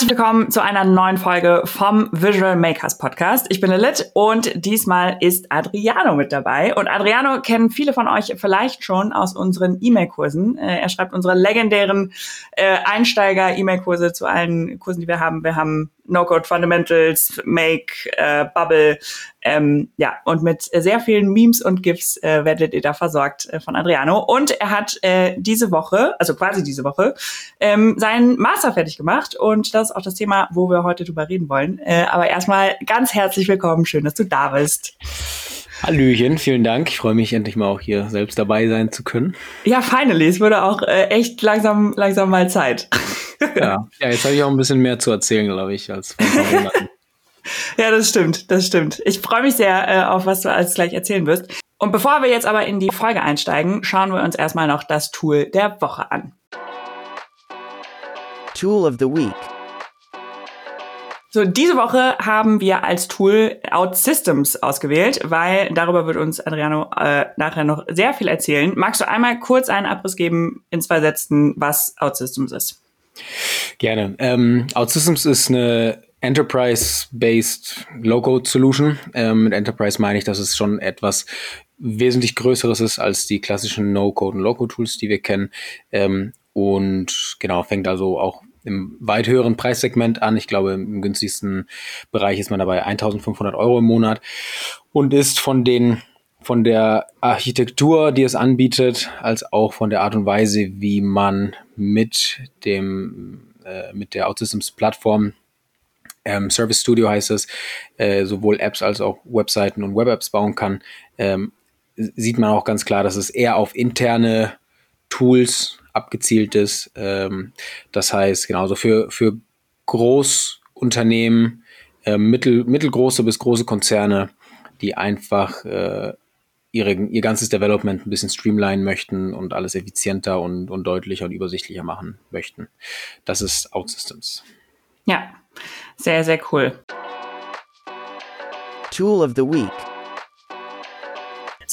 Herzlich willkommen zu einer neuen Folge vom Visual Makers Podcast. Ich bin Lilith und diesmal ist Adriano mit dabei. Und Adriano kennen viele von euch vielleicht schon aus unseren E-Mail-Kursen. Äh, er schreibt unsere legendären äh, Einsteiger-E-Mail-Kurse zu allen Kursen, die wir haben. Wir haben No-Code Fundamentals, Make, äh, Bubble. Ähm, ja, und mit sehr vielen Memes und GIFs äh, werdet ihr da versorgt äh, von Adriano. Und er hat äh, diese Woche, also quasi diese Woche, ähm, seinen Master fertig gemacht. Und das ist auch das Thema, wo wir heute drüber reden wollen. Äh, aber erstmal ganz herzlich willkommen. Schön, dass du da bist. Hallöchen, vielen Dank. Ich freue mich endlich mal auch hier selbst dabei sein zu können. Ja, finally. Es wurde auch äh, echt langsam, langsam mal Zeit. ja. ja, jetzt habe ich auch ein bisschen mehr zu erzählen, glaube ich, als vor ein Monaten. ja, das stimmt, das stimmt. Ich freue mich sehr äh, auf, was du alles gleich erzählen wirst. Und bevor wir jetzt aber in die Folge einsteigen, schauen wir uns erstmal noch das Tool der Woche an. Tool of the Week. So, diese Woche haben wir als Tool OutSystems ausgewählt, weil darüber wird uns Adriano äh, nachher noch sehr viel erzählen. Magst du einmal kurz einen Abriss geben in zwei Sätzen, was OutSystems ist? Gerne. Ähm, OutSystems ist eine Enterprise-based Low-Code-Solution. Ähm, mit Enterprise meine ich, dass es schon etwas wesentlich Größeres ist als die klassischen No-Code- und Low-Code-Tools, die wir kennen. Ähm, und genau, fängt also auch im weit höheren Preissegment an. Ich glaube, im günstigsten Bereich ist man dabei 1500 Euro im Monat und ist von den von der Architektur, die es anbietet, als auch von der Art und Weise, wie man mit dem äh, mit der OutSystems Plattform ähm, Service Studio heißt es, äh, sowohl Apps als auch Webseiten und Web-Apps bauen kann, ähm, sieht man auch ganz klar, dass es eher auf interne Tools abgezielt ist. Ähm, das heißt, genauso für, für Großunternehmen, äh, mittel, mittelgroße bis große Konzerne, die einfach äh, ihre, ihr ganzes Development ein bisschen streamlinen möchten und alles effizienter und, und deutlicher und übersichtlicher machen möchten. Das ist OutSystems. Ja, sehr, sehr cool. Tool of the Week.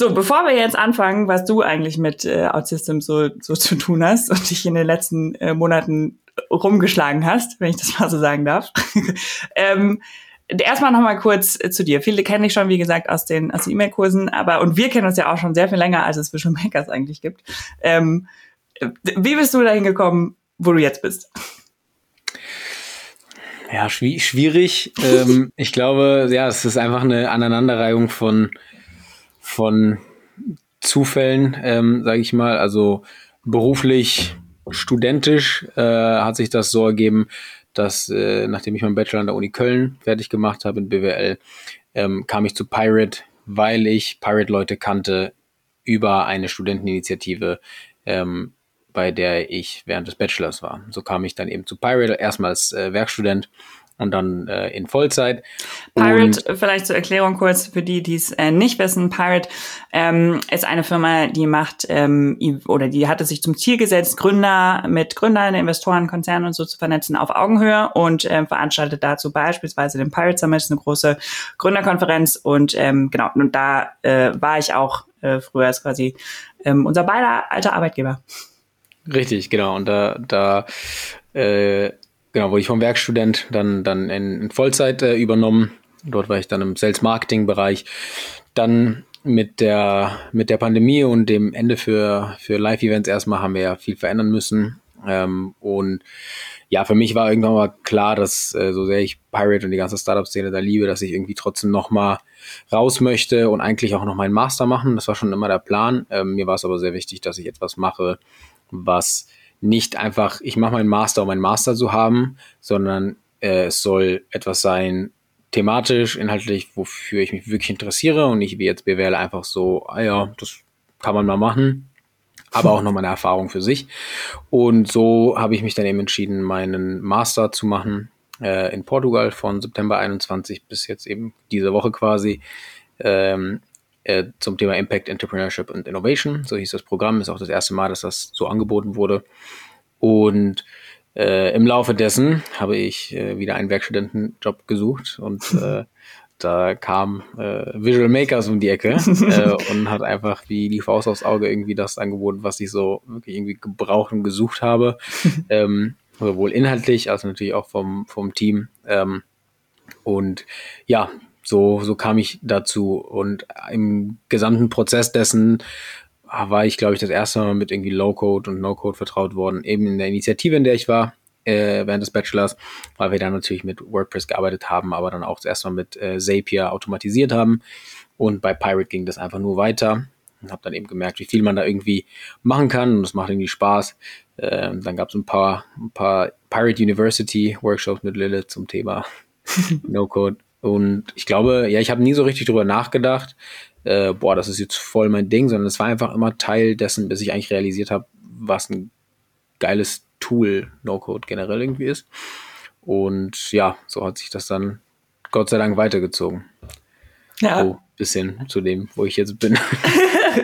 So, bevor wir jetzt anfangen, was du eigentlich mit äh, OutSystems so, so zu tun hast und dich in den letzten äh, Monaten rumgeschlagen hast, wenn ich das mal so sagen darf. ähm, erstmal noch mal kurz äh, zu dir. Viele kenne ich schon, wie gesagt, aus den, aus E-Mail-Kursen, aber und wir kennen uns ja auch schon sehr viel länger, als es Visual Makers eigentlich gibt. Ähm, wie bist du dahin gekommen, wo du jetzt bist? Ja, schwierig. ähm, ich glaube, ja, es ist einfach eine Aneinanderreihung von von Zufällen, ähm, sage ich mal. Also beruflich, studentisch äh, hat sich das so ergeben, dass äh, nachdem ich meinen Bachelor an der Uni Köln fertig gemacht habe in BWL, ähm, kam ich zu Pirate, weil ich Pirate-Leute kannte über eine Studenteninitiative, ähm, bei der ich während des Bachelors war. So kam ich dann eben zu Pirate, erstmal als äh, Werkstudent und dann äh, in Vollzeit. Pirate, und vielleicht zur Erklärung kurz für die, die es äh, nicht wissen, Pirate ähm, ist eine Firma, die macht ähm, oder die hatte sich zum Ziel gesetzt, Gründer mit Gründern, Investoren, Konzernen und so zu vernetzen auf Augenhöhe und ähm, veranstaltet dazu beispielsweise den Pirate Summit, eine große Gründerkonferenz und ähm, genau, und da äh, war ich auch äh, früher als quasi ähm, unser beider alter Arbeitgeber. Richtig, genau. Und da, da äh, genau, wurde ich vom Werkstudent dann, dann in, Vollzeit äh, übernommen. Dort war ich dann im Sales-Marketing-Bereich. Dann mit der, mit der Pandemie und dem Ende für, für Live-Events erstmal haben wir ja viel verändern müssen. Ähm, und ja, für mich war irgendwann mal klar, dass äh, so sehr ich Pirate und die ganze Startup-Szene da liebe, dass ich irgendwie trotzdem noch mal raus möchte und eigentlich auch noch meinen Master machen. Das war schon immer der Plan. Ähm, mir war es aber sehr wichtig, dass ich etwas mache, was nicht einfach, ich mache meinen Master, um einen Master zu haben, sondern äh, es soll etwas sein, thematisch, inhaltlich, wofür ich mich wirklich interessiere und nicht wie jetzt BWL einfach so, ah ja, das kann man mal machen, aber auch nochmal eine Erfahrung für sich. Und so habe ich mich dann eben entschieden, meinen Master zu machen äh, in Portugal von September 21 bis jetzt eben diese Woche quasi. Ähm, äh, zum Thema Impact, Entrepreneurship und Innovation. So hieß das Programm. Ist auch das erste Mal, dass das so angeboten wurde. Und äh, im Laufe dessen habe ich äh, wieder einen Werkstudentenjob gesucht und äh, da kam äh, Visual Makers um die Ecke äh, und hat einfach wie die Faust aufs Auge irgendwie das angeboten, was ich so wirklich irgendwie gebraucht und gesucht habe. ähm, sowohl inhaltlich als natürlich auch vom, vom Team. Ähm, und ja, so, so kam ich dazu. Und im gesamten Prozess dessen war ich, glaube ich, das erste Mal mit irgendwie Low-Code und No-Code vertraut worden, eben in der Initiative, in der ich war, äh, während des Bachelors, weil wir dann natürlich mit WordPress gearbeitet haben, aber dann auch das erste Mal mit äh, Zapier automatisiert haben. Und bei Pirate ging das einfach nur weiter und habe dann eben gemerkt, wie viel man da irgendwie machen kann und es macht irgendwie Spaß. Ähm, dann gab es ein paar, ein paar Pirate University Workshops mit Lilith zum Thema No-Code. Und ich glaube, ja, ich habe nie so richtig drüber nachgedacht, äh, boah, das ist jetzt voll mein Ding, sondern es war einfach immer Teil dessen, bis ich eigentlich realisiert habe, was ein geiles Tool No-Code generell irgendwie ist. Und ja, so hat sich das dann Gott sei Dank weitergezogen. Ja. So bisschen zu dem, wo ich jetzt bin.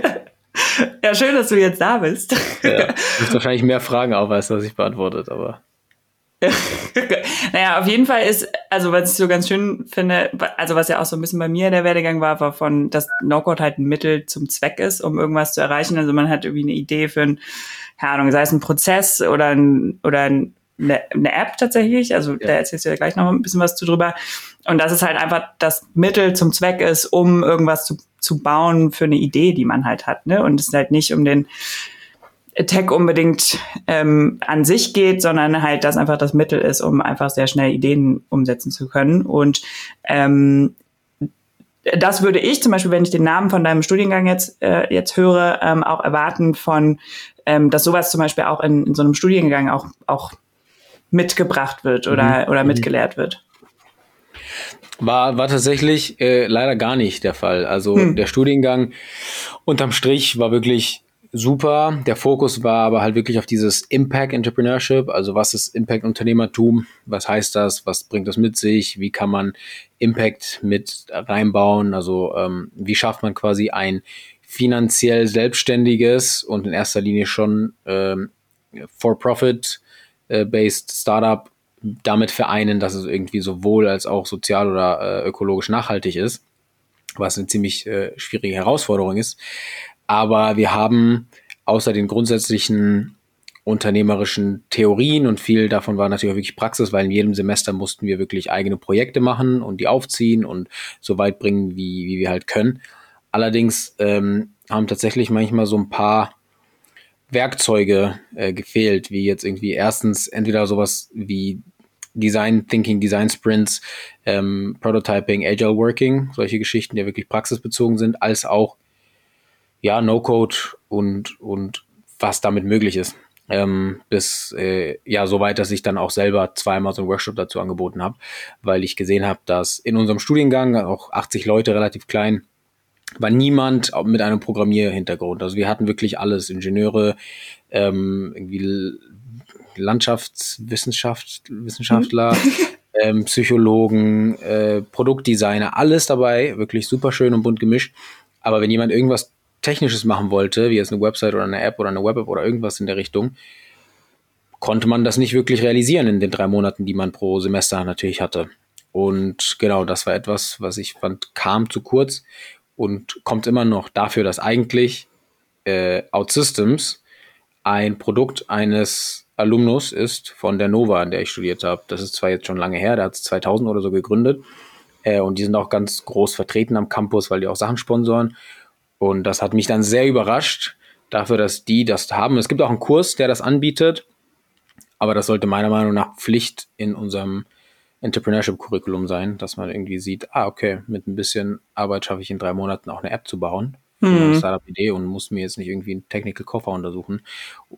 ja, schön, dass du jetzt da bist. ja, du hast wahrscheinlich mehr Fragen auf, als was ich beantwortet, aber. naja, auf jeden Fall ist, also was ich so ganz schön finde, also was ja auch so ein bisschen bei mir der Werdegang war, war von, dass No-Code halt ein Mittel zum Zweck ist, um irgendwas zu erreichen. Also man hat irgendwie eine Idee für ein, keine Ahnung, sei es ein Prozess oder ein, oder ein, eine, eine App tatsächlich. Also ja. da erzählst du ja gleich noch ein bisschen was zu drüber. Und dass es halt einfach das Mittel zum Zweck ist, um irgendwas zu, zu bauen für eine Idee, die man halt hat. Ne? Und es halt nicht um den Tech unbedingt ähm, an sich geht, sondern halt, dass einfach das Mittel ist, um einfach sehr schnell Ideen umsetzen zu können. Und ähm, das würde ich zum Beispiel, wenn ich den Namen von deinem Studiengang jetzt, äh, jetzt höre, ähm, auch erwarten von, ähm, dass sowas zum Beispiel auch in, in so einem Studiengang auch, auch mitgebracht wird oder, mhm. oder mhm. mitgelehrt wird. War, war tatsächlich äh, leider gar nicht der Fall. Also hm. der Studiengang unterm Strich war wirklich super. Der Fokus war aber halt wirklich auf dieses Impact Entrepreneurship. Also was ist Impact Unternehmertum? Was heißt das? Was bringt das mit sich? Wie kann man Impact mit reinbauen? Also ähm, wie schafft man quasi ein finanziell selbstständiges und in erster Linie schon ähm, for-profit äh, Startup damit vereinen, dass es irgendwie sowohl als auch sozial oder äh, ökologisch nachhaltig ist, was eine ziemlich äh, schwierige Herausforderung ist. Aber wir haben außer den grundsätzlichen unternehmerischen Theorien und viel davon war natürlich auch wirklich Praxis, weil in jedem Semester mussten wir wirklich eigene Projekte machen und die aufziehen und so weit bringen, wie, wie wir halt können. Allerdings ähm, haben tatsächlich manchmal so ein paar Werkzeuge äh, gefehlt, wie jetzt irgendwie erstens entweder sowas wie Design Thinking, Design Sprints, ähm, Prototyping, Agile Working, solche Geschichten, die wirklich praxisbezogen sind, als auch ja, No-Code und, und was damit möglich ist. Ähm, bis äh, ja so weit, dass ich dann auch selber zweimal so einen Workshop dazu angeboten habe, weil ich gesehen habe, dass in unserem Studiengang auch 80 Leute relativ klein war niemand mit einem Programmierhintergrund. Also wir hatten wirklich alles, Ingenieure, ähm, irgendwie Landschaftswissenschaft, Wissenschaftler, mhm. ähm, Psychologen, äh, Produktdesigner, alles dabei, wirklich super schön und bunt gemischt. Aber wenn jemand irgendwas Technisches machen wollte, wie jetzt eine Website oder eine App oder eine Web-App oder irgendwas in der Richtung, konnte man das nicht wirklich realisieren in den drei Monaten, die man pro Semester natürlich hatte. Und genau, das war etwas, was ich fand, kam zu kurz und kommt immer noch dafür, dass eigentlich äh, OutSystems ein Produkt eines Alumnus ist von der Nova, an der ich studiert habe. Das ist zwar jetzt schon lange her, der hat es 2000 oder so gegründet. Äh, und die sind auch ganz groß vertreten am Campus, weil die auch Sachen sponsoren. Und das hat mich dann sehr überrascht, dafür, dass die das haben. Es gibt auch einen Kurs, der das anbietet. Aber das sollte meiner Meinung nach Pflicht in unserem Entrepreneurship-Curriculum sein, dass man irgendwie sieht, ah, okay, mit ein bisschen Arbeit schaffe ich in drei Monaten auch eine App zu bauen mhm. Startup-Idee und muss mir jetzt nicht irgendwie einen Technical Koffer untersuchen,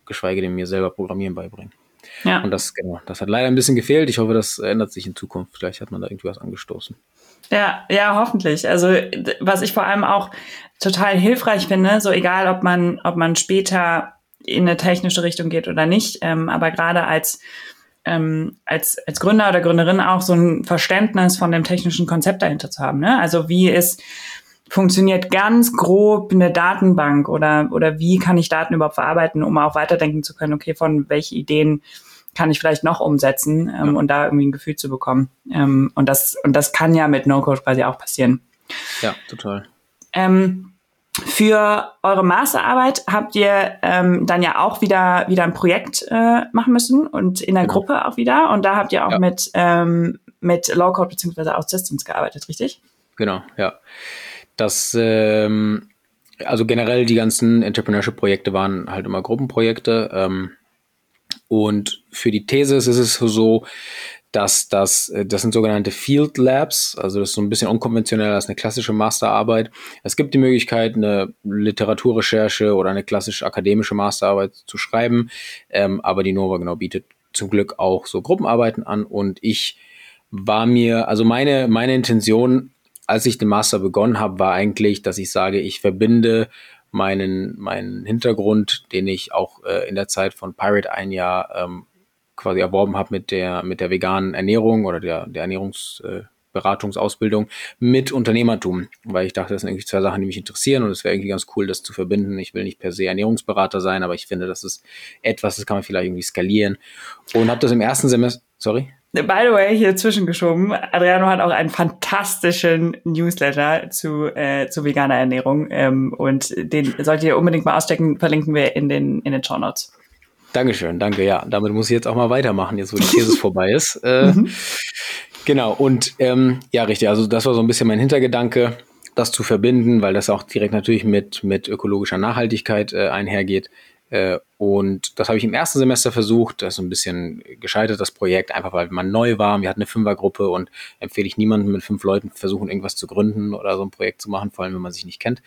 geschweige denn mir selber Programmieren beibringen. Ja. Und das, genau, das hat leider ein bisschen gefehlt. Ich hoffe, das ändert sich in Zukunft. Vielleicht hat man da irgendwie was angestoßen. Ja, ja, hoffentlich. Also, was ich vor allem auch total hilfreich finde, so egal, ob man, ob man später in eine technische Richtung geht oder nicht, ähm, aber gerade als ähm, als, als Gründer oder Gründerin auch so ein Verständnis von dem technischen Konzept dahinter zu haben. Ne? Also wie ist, funktioniert ganz grob eine Datenbank oder, oder wie kann ich Daten überhaupt verarbeiten, um auch weiterdenken zu können, okay, von welche Ideen kann ich vielleicht noch umsetzen ähm, ja. und da irgendwie ein Gefühl zu bekommen. Ähm, und das, und das kann ja mit No-Code quasi auch passieren. Ja, total. Ähm, für eure Masterarbeit habt ihr ähm, dann ja auch wieder wieder ein Projekt äh, machen müssen und in der genau. Gruppe auch wieder. Und da habt ihr auch ja. mit ähm, mit Low Code beziehungsweise auch Systems gearbeitet, richtig? Genau, ja. Das ähm, also generell die ganzen Entrepreneurship-Projekte waren halt immer Gruppenprojekte. Ähm, und für die Thesis ist es so, dass das, äh, das sind sogenannte Field Labs, also das ist so ein bisschen unkonventioneller als eine klassische Masterarbeit. Es gibt die Möglichkeit, eine Literaturrecherche oder eine klassische akademische Masterarbeit zu schreiben, ähm, aber die Nova genau bietet zum Glück auch so Gruppenarbeiten an. Und ich war mir, also meine, meine Intention, als ich den Master begonnen habe, war eigentlich, dass ich sage, ich verbinde meinen, meinen Hintergrund, den ich auch äh, in der Zeit von Pirate ein Jahr ähm, quasi erworben habe mit der, mit der veganen Ernährung oder der, der Ernährungsberatungsausbildung äh, mit Unternehmertum, weil ich dachte, das sind eigentlich zwei Sachen, die mich interessieren und es wäre irgendwie ganz cool, das zu verbinden. Ich will nicht per se Ernährungsberater sein, aber ich finde, das ist etwas, das kann man vielleicht irgendwie skalieren. Und habe das im ersten Semester, sorry? By the way, hier zwischengeschoben, Adriano hat auch einen fantastischen Newsletter zu, äh, zu veganer Ernährung ähm, und den solltet ihr unbedingt mal ausstecken, verlinken wir in den, in den Show Notes. Dankeschön, danke. Ja, damit muss ich jetzt auch mal weitermachen, jetzt wo die These vorbei ist. Äh, mhm. Genau, und ähm, ja, richtig, also das war so ein bisschen mein Hintergedanke, das zu verbinden, weil das auch direkt natürlich mit, mit ökologischer Nachhaltigkeit äh, einhergeht. Äh, und das habe ich im ersten Semester versucht. Das ist ein bisschen gescheitert, das Projekt, einfach weil man neu war. Wir hatten eine Fünfergruppe und empfehle ich niemandem mit fünf Leuten versuchen, irgendwas zu gründen oder so ein Projekt zu machen, vor allem wenn man sich nicht kennt.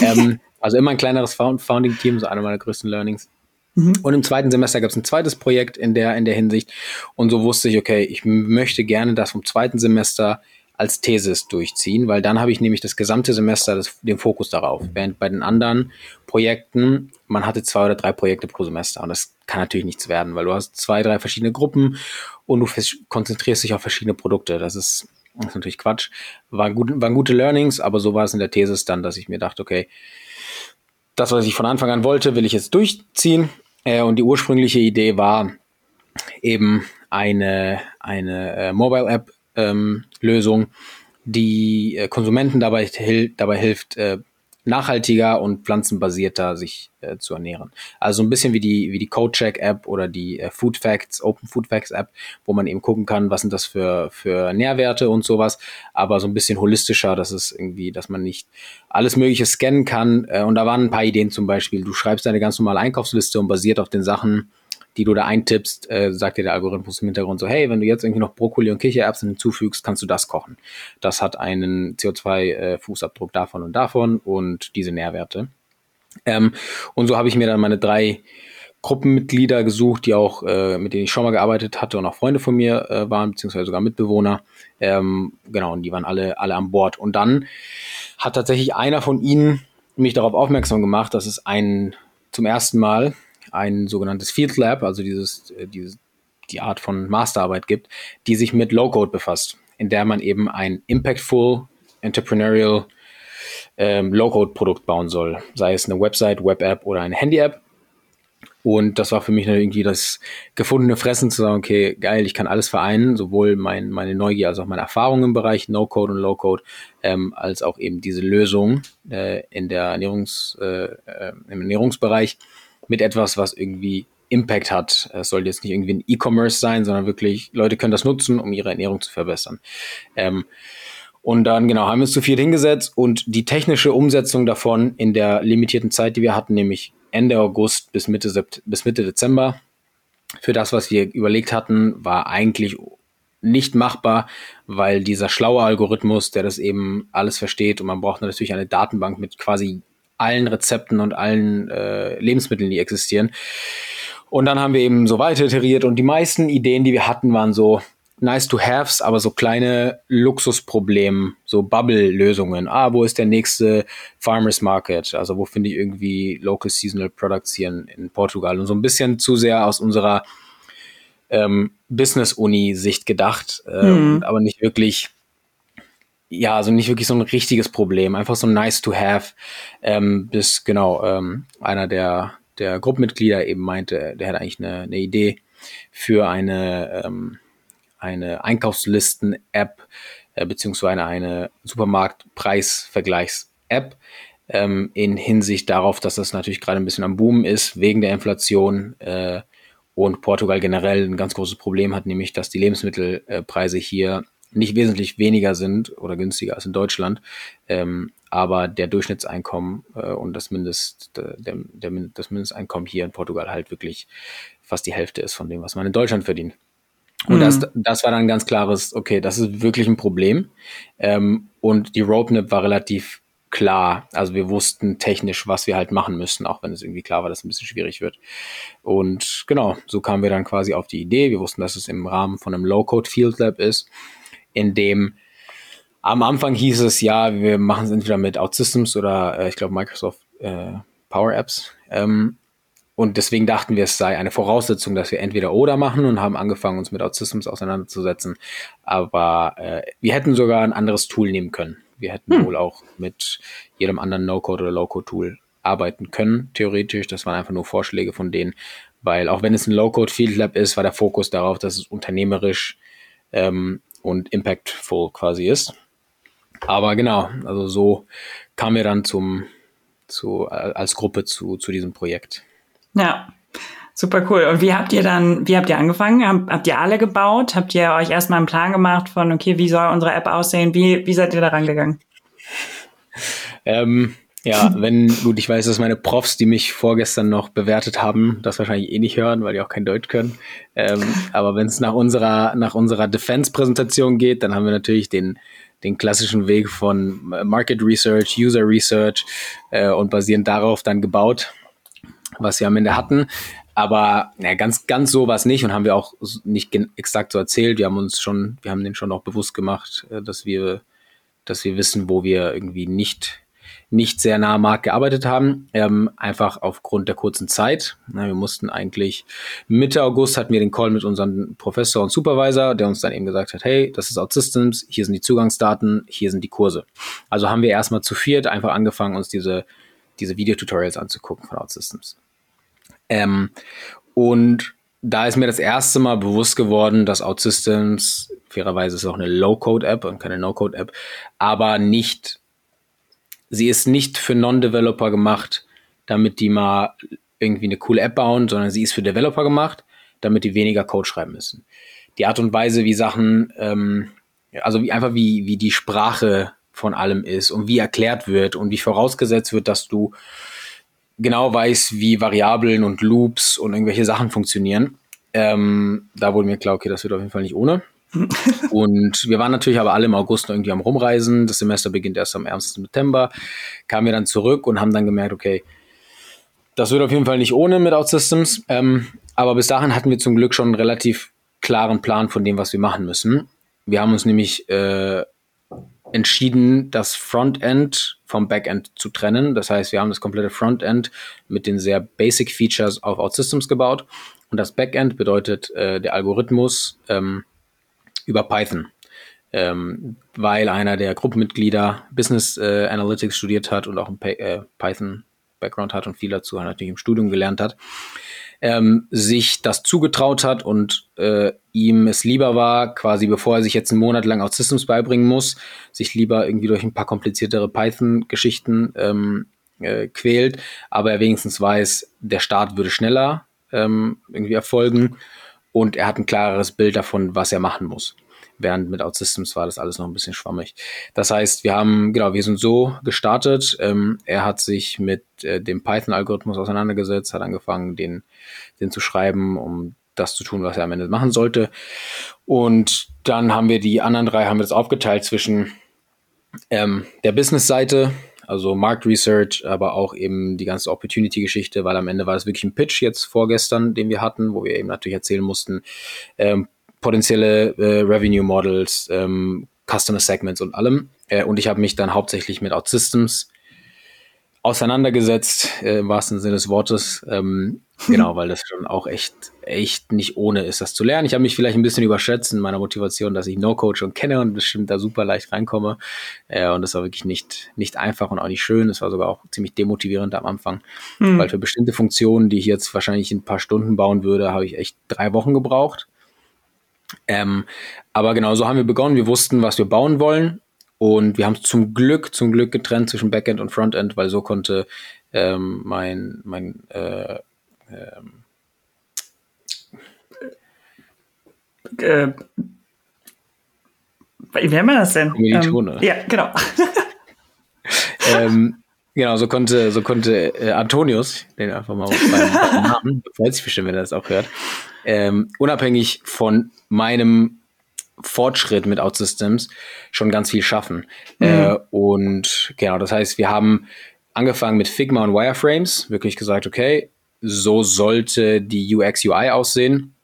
ähm, also immer ein kleineres Founding-Team, so einer meiner größten Learnings. Mhm. Und im zweiten Semester gab es ein zweites Projekt in der, in der Hinsicht. Und so wusste ich, okay, ich möchte gerne das vom zweiten Semester als Thesis durchziehen, weil dann habe ich nämlich das gesamte Semester das, den Fokus darauf. Während bei den anderen Projekten, man hatte zwei oder drei Projekte pro Semester und das kann natürlich nichts werden, weil du hast zwei, drei verschiedene Gruppen und du konzentrierst dich auf verschiedene Produkte. Das ist, das ist natürlich Quatsch. War gut, waren gute Learnings, aber so war es in der Thesis dann, dass ich mir dachte, okay, das, was ich von Anfang an wollte, will ich jetzt durchziehen äh, und die ursprüngliche Idee war eben eine, eine äh, Mobile-App-Lösung, ähm, die äh, Konsumenten dabei, hil dabei hilft, äh, nachhaltiger und pflanzenbasierter sich äh, zu ernähren. Also ein bisschen wie die, wie die CodeCheck App oder die äh, Food Facts, Open Food Facts App, wo man eben gucken kann, was sind das für, für Nährwerte und sowas, aber so ein bisschen holistischer, dass es irgendwie, dass man nicht alles Mögliche scannen kann. Äh, und da waren ein paar Ideen zum Beispiel. Du schreibst deine ganz normale Einkaufsliste und basiert auf den Sachen, die du da eintippst, äh, sagt dir der Algorithmus im Hintergrund so, hey, wenn du jetzt irgendwie noch Brokkoli und Kichererbsen hinzufügst, kannst du das kochen. Das hat einen CO2-Fußabdruck äh, davon und davon und diese Nährwerte. Ähm, und so habe ich mir dann meine drei Gruppenmitglieder gesucht, die auch, äh, mit denen ich schon mal gearbeitet hatte und auch Freunde von mir äh, waren, beziehungsweise sogar Mitbewohner. Ähm, genau, und die waren alle, alle an Bord. Und dann hat tatsächlich einer von ihnen mich darauf aufmerksam gemacht, dass es einen zum ersten Mal ein sogenanntes Field Lab, also dieses, äh, dieses, die Art von Masterarbeit gibt, die sich mit Low-Code befasst, in der man eben ein impactful, entrepreneurial ähm, Low-Code-Produkt bauen soll, sei es eine Website, Web-App oder eine Handy-App. Und das war für mich irgendwie das gefundene Fressen zu sagen, okay, geil, ich kann alles vereinen, sowohl mein, meine Neugier als auch meine Erfahrungen im Bereich No-Code und Low-Code, ähm, als auch eben diese Lösung äh, in der Ernährungs, äh, äh, im Ernährungsbereich mit etwas, was irgendwie Impact hat. Es soll jetzt nicht irgendwie ein E-Commerce sein, sondern wirklich, Leute können das nutzen, um ihre Ernährung zu verbessern. Ähm, und dann, genau, haben wir uns zu viert hingesetzt und die technische Umsetzung davon in der limitierten Zeit, die wir hatten, nämlich Ende August bis Mitte, Sept bis Mitte Dezember, für das, was wir überlegt hatten, war eigentlich nicht machbar, weil dieser schlaue Algorithmus, der das eben alles versteht und man braucht natürlich eine Datenbank mit quasi allen Rezepten und allen äh, Lebensmitteln, die existieren. Und dann haben wir eben so weiter iteriert und die meisten Ideen, die wir hatten, waren so nice to haves, aber so kleine Luxusprobleme, so Bubble-Lösungen. Ah, wo ist der nächste Farmers Market? Also wo finde ich irgendwie Local Seasonal Products hier in, in Portugal? Und so ein bisschen zu sehr aus unserer ähm, Business-Uni-Sicht gedacht, ähm, mhm. aber nicht wirklich ja, also nicht wirklich so ein richtiges Problem, einfach so nice to have, ähm, bis genau ähm, einer der, der Gruppenmitglieder eben meinte, der hat eigentlich eine, eine Idee für eine, ähm, eine Einkaufslisten-App, äh, beziehungsweise eine Supermarktpreisvergleichs-App, ähm, in Hinsicht darauf, dass das natürlich gerade ein bisschen am Boom ist, wegen der Inflation äh, und Portugal generell ein ganz großes Problem hat, nämlich dass die Lebensmittelpreise hier nicht wesentlich weniger sind oder günstiger als in Deutschland, ähm, aber der Durchschnittseinkommen äh, und das, Mindest, der, der, das Mindesteinkommen hier in Portugal halt wirklich fast die Hälfte ist von dem, was man in Deutschland verdient. Und mhm. das, das war dann ein ganz klares, okay, das ist wirklich ein Problem. Ähm, und die Roadmap war relativ klar. Also wir wussten technisch, was wir halt machen müssen, auch wenn es irgendwie klar war, dass es ein bisschen schwierig wird. Und genau, so kamen wir dann quasi auf die Idee. Wir wussten, dass es im Rahmen von einem Low-Code Field Lab ist, in dem am Anfang hieß es, ja, wir machen es entweder mit OutSystems oder äh, ich glaube Microsoft äh, Power Apps. Ähm, und deswegen dachten wir, es sei eine Voraussetzung, dass wir entweder oder machen und haben angefangen, uns mit OutSystems auseinanderzusetzen. Aber äh, wir hätten sogar ein anderes Tool nehmen können. Wir hätten hm. wohl auch mit jedem anderen No-Code oder Low-Code-Tool arbeiten können, theoretisch. Das waren einfach nur Vorschläge von denen, weil auch wenn es ein Low-Code Field Lab ist, war der Fokus darauf, dass es unternehmerisch ähm, und impactful quasi ist. Aber genau, also so kamen wir dann zum, zu, als Gruppe zu, zu diesem Projekt. Ja, super cool. Und wie habt ihr dann, wie habt ihr angefangen? Habt, habt ihr alle gebaut? Habt ihr euch erstmal einen Plan gemacht von, okay, wie soll unsere App aussehen? Wie, wie seid ihr da rangegangen? Ähm, ja, wenn, gut, ich weiß, dass meine Profs, die mich vorgestern noch bewertet haben, das wahrscheinlich eh nicht hören, weil die auch kein Deutsch können. Ähm, aber wenn es nach unserer, nach unserer Defense-Präsentation geht, dann haben wir natürlich den, den klassischen Weg von Market Research, User Research äh, und basierend darauf dann gebaut was wir am Ende hatten. Aber ja, ganz, ganz so war es nicht und haben wir auch nicht exakt so erzählt. Wir haben uns schon, wir haben den schon auch bewusst gemacht, äh, dass wir, dass wir wissen, wo wir irgendwie nicht, nicht sehr nah am Markt gearbeitet haben. Ähm, einfach aufgrund der kurzen Zeit. Na, wir mussten eigentlich Mitte August hatten wir den Call mit unserem Professor und Supervisor, der uns dann eben gesagt hat, hey, das ist OutSystems, hier sind die Zugangsdaten, hier sind die Kurse. Also haben wir erstmal zu viert einfach angefangen, uns diese, diese Videotutorials anzugucken von OutSystems. Ähm, und da ist mir das erste Mal bewusst geworden, dass OutSystems, fairerweise ist es auch eine Low-Code-App und keine No-Code-App, aber nicht, sie ist nicht für Non-Developer gemacht, damit die mal irgendwie eine coole App bauen, sondern sie ist für Developer gemacht, damit die weniger Code schreiben müssen. Die Art und Weise, wie Sachen, ähm, also wie einfach wie, wie die Sprache von allem ist und wie erklärt wird und wie vorausgesetzt wird, dass du genau weiß, wie Variablen und Loops und irgendwelche Sachen funktionieren. Ähm, da wurde mir klar, okay, das wird auf jeden Fall nicht ohne. Und wir waren natürlich aber alle im August irgendwie am Rumreisen. Das Semester beginnt erst am 1. September. Kamen wir dann zurück und haben dann gemerkt, okay, das wird auf jeden Fall nicht ohne mit OutSystems. Ähm, aber bis dahin hatten wir zum Glück schon einen relativ klaren Plan von dem, was wir machen müssen. Wir haben uns nämlich äh, entschieden, das Frontend vom Backend zu trennen. Das heißt, wir haben das komplette Frontend mit den sehr basic Features auf OutSystems gebaut. Und das Backend bedeutet äh, der Algorithmus ähm, über Python. Ähm, weil einer der Gruppenmitglieder Business äh, Analytics studiert hat und auch ein äh, Python Background hat und viel dazu natürlich im Studium gelernt hat ähm, sich das zugetraut hat und äh, ihm es lieber war, quasi bevor er sich jetzt einen Monat lang auch Systems beibringen muss, sich lieber irgendwie durch ein paar kompliziertere Python-Geschichten ähm, äh, quält, aber er wenigstens weiß, der Start würde schneller ähm, irgendwie erfolgen und er hat ein klareres Bild davon, was er machen muss während mit OutSystems war das alles noch ein bisschen schwammig. Das heißt, wir haben, genau, wir sind so gestartet. Ähm, er hat sich mit äh, dem Python-Algorithmus auseinandergesetzt, hat angefangen, den, den zu schreiben, um das zu tun, was er am Ende machen sollte. Und dann haben wir die anderen drei, haben wir das aufgeteilt zwischen ähm, der Business-Seite, also Markt Research, aber auch eben die ganze Opportunity-Geschichte, weil am Ende war es wirklich ein Pitch jetzt vorgestern, den wir hatten, wo wir eben natürlich erzählen mussten, ähm, potenzielle äh, Revenue Models, ähm, Customer Segments und allem. Äh, und ich habe mich dann hauptsächlich mit OutSystems auseinandergesetzt, äh, im wahrsten Sinne des Wortes. Ähm, genau, weil das schon auch echt, echt nicht ohne ist, das zu lernen. Ich habe mich vielleicht ein bisschen überschätzt in meiner Motivation, dass ich No-Code schon kenne und bestimmt da super leicht reinkomme. Äh, und das war wirklich nicht, nicht einfach und auch nicht schön. Es war sogar auch ziemlich demotivierend am Anfang, hm. weil für bestimmte Funktionen, die ich jetzt wahrscheinlich in ein paar Stunden bauen würde, habe ich echt drei Wochen gebraucht. Ähm, aber genau so haben wir begonnen. Wir wussten, was wir bauen wollen und wir haben zum Glück, zum Glück getrennt zwischen Backend und Frontend, weil so konnte ähm, mein, mein äh, ähm, äh, wie nennt man das denn? Kommilitone. Ähm, ja, genau. ähm, genau, so konnte, so konnte äh, Antonius, den einfach mal beim Namen, freut sich bestimmt, wenn er das auch hört, ähm, unabhängig von meinem Fortschritt mit OutSystems schon ganz viel schaffen. Mhm. Äh, und genau, das heißt, wir haben angefangen mit Figma und Wireframes, wirklich gesagt, okay, so sollte die UX UI aussehen.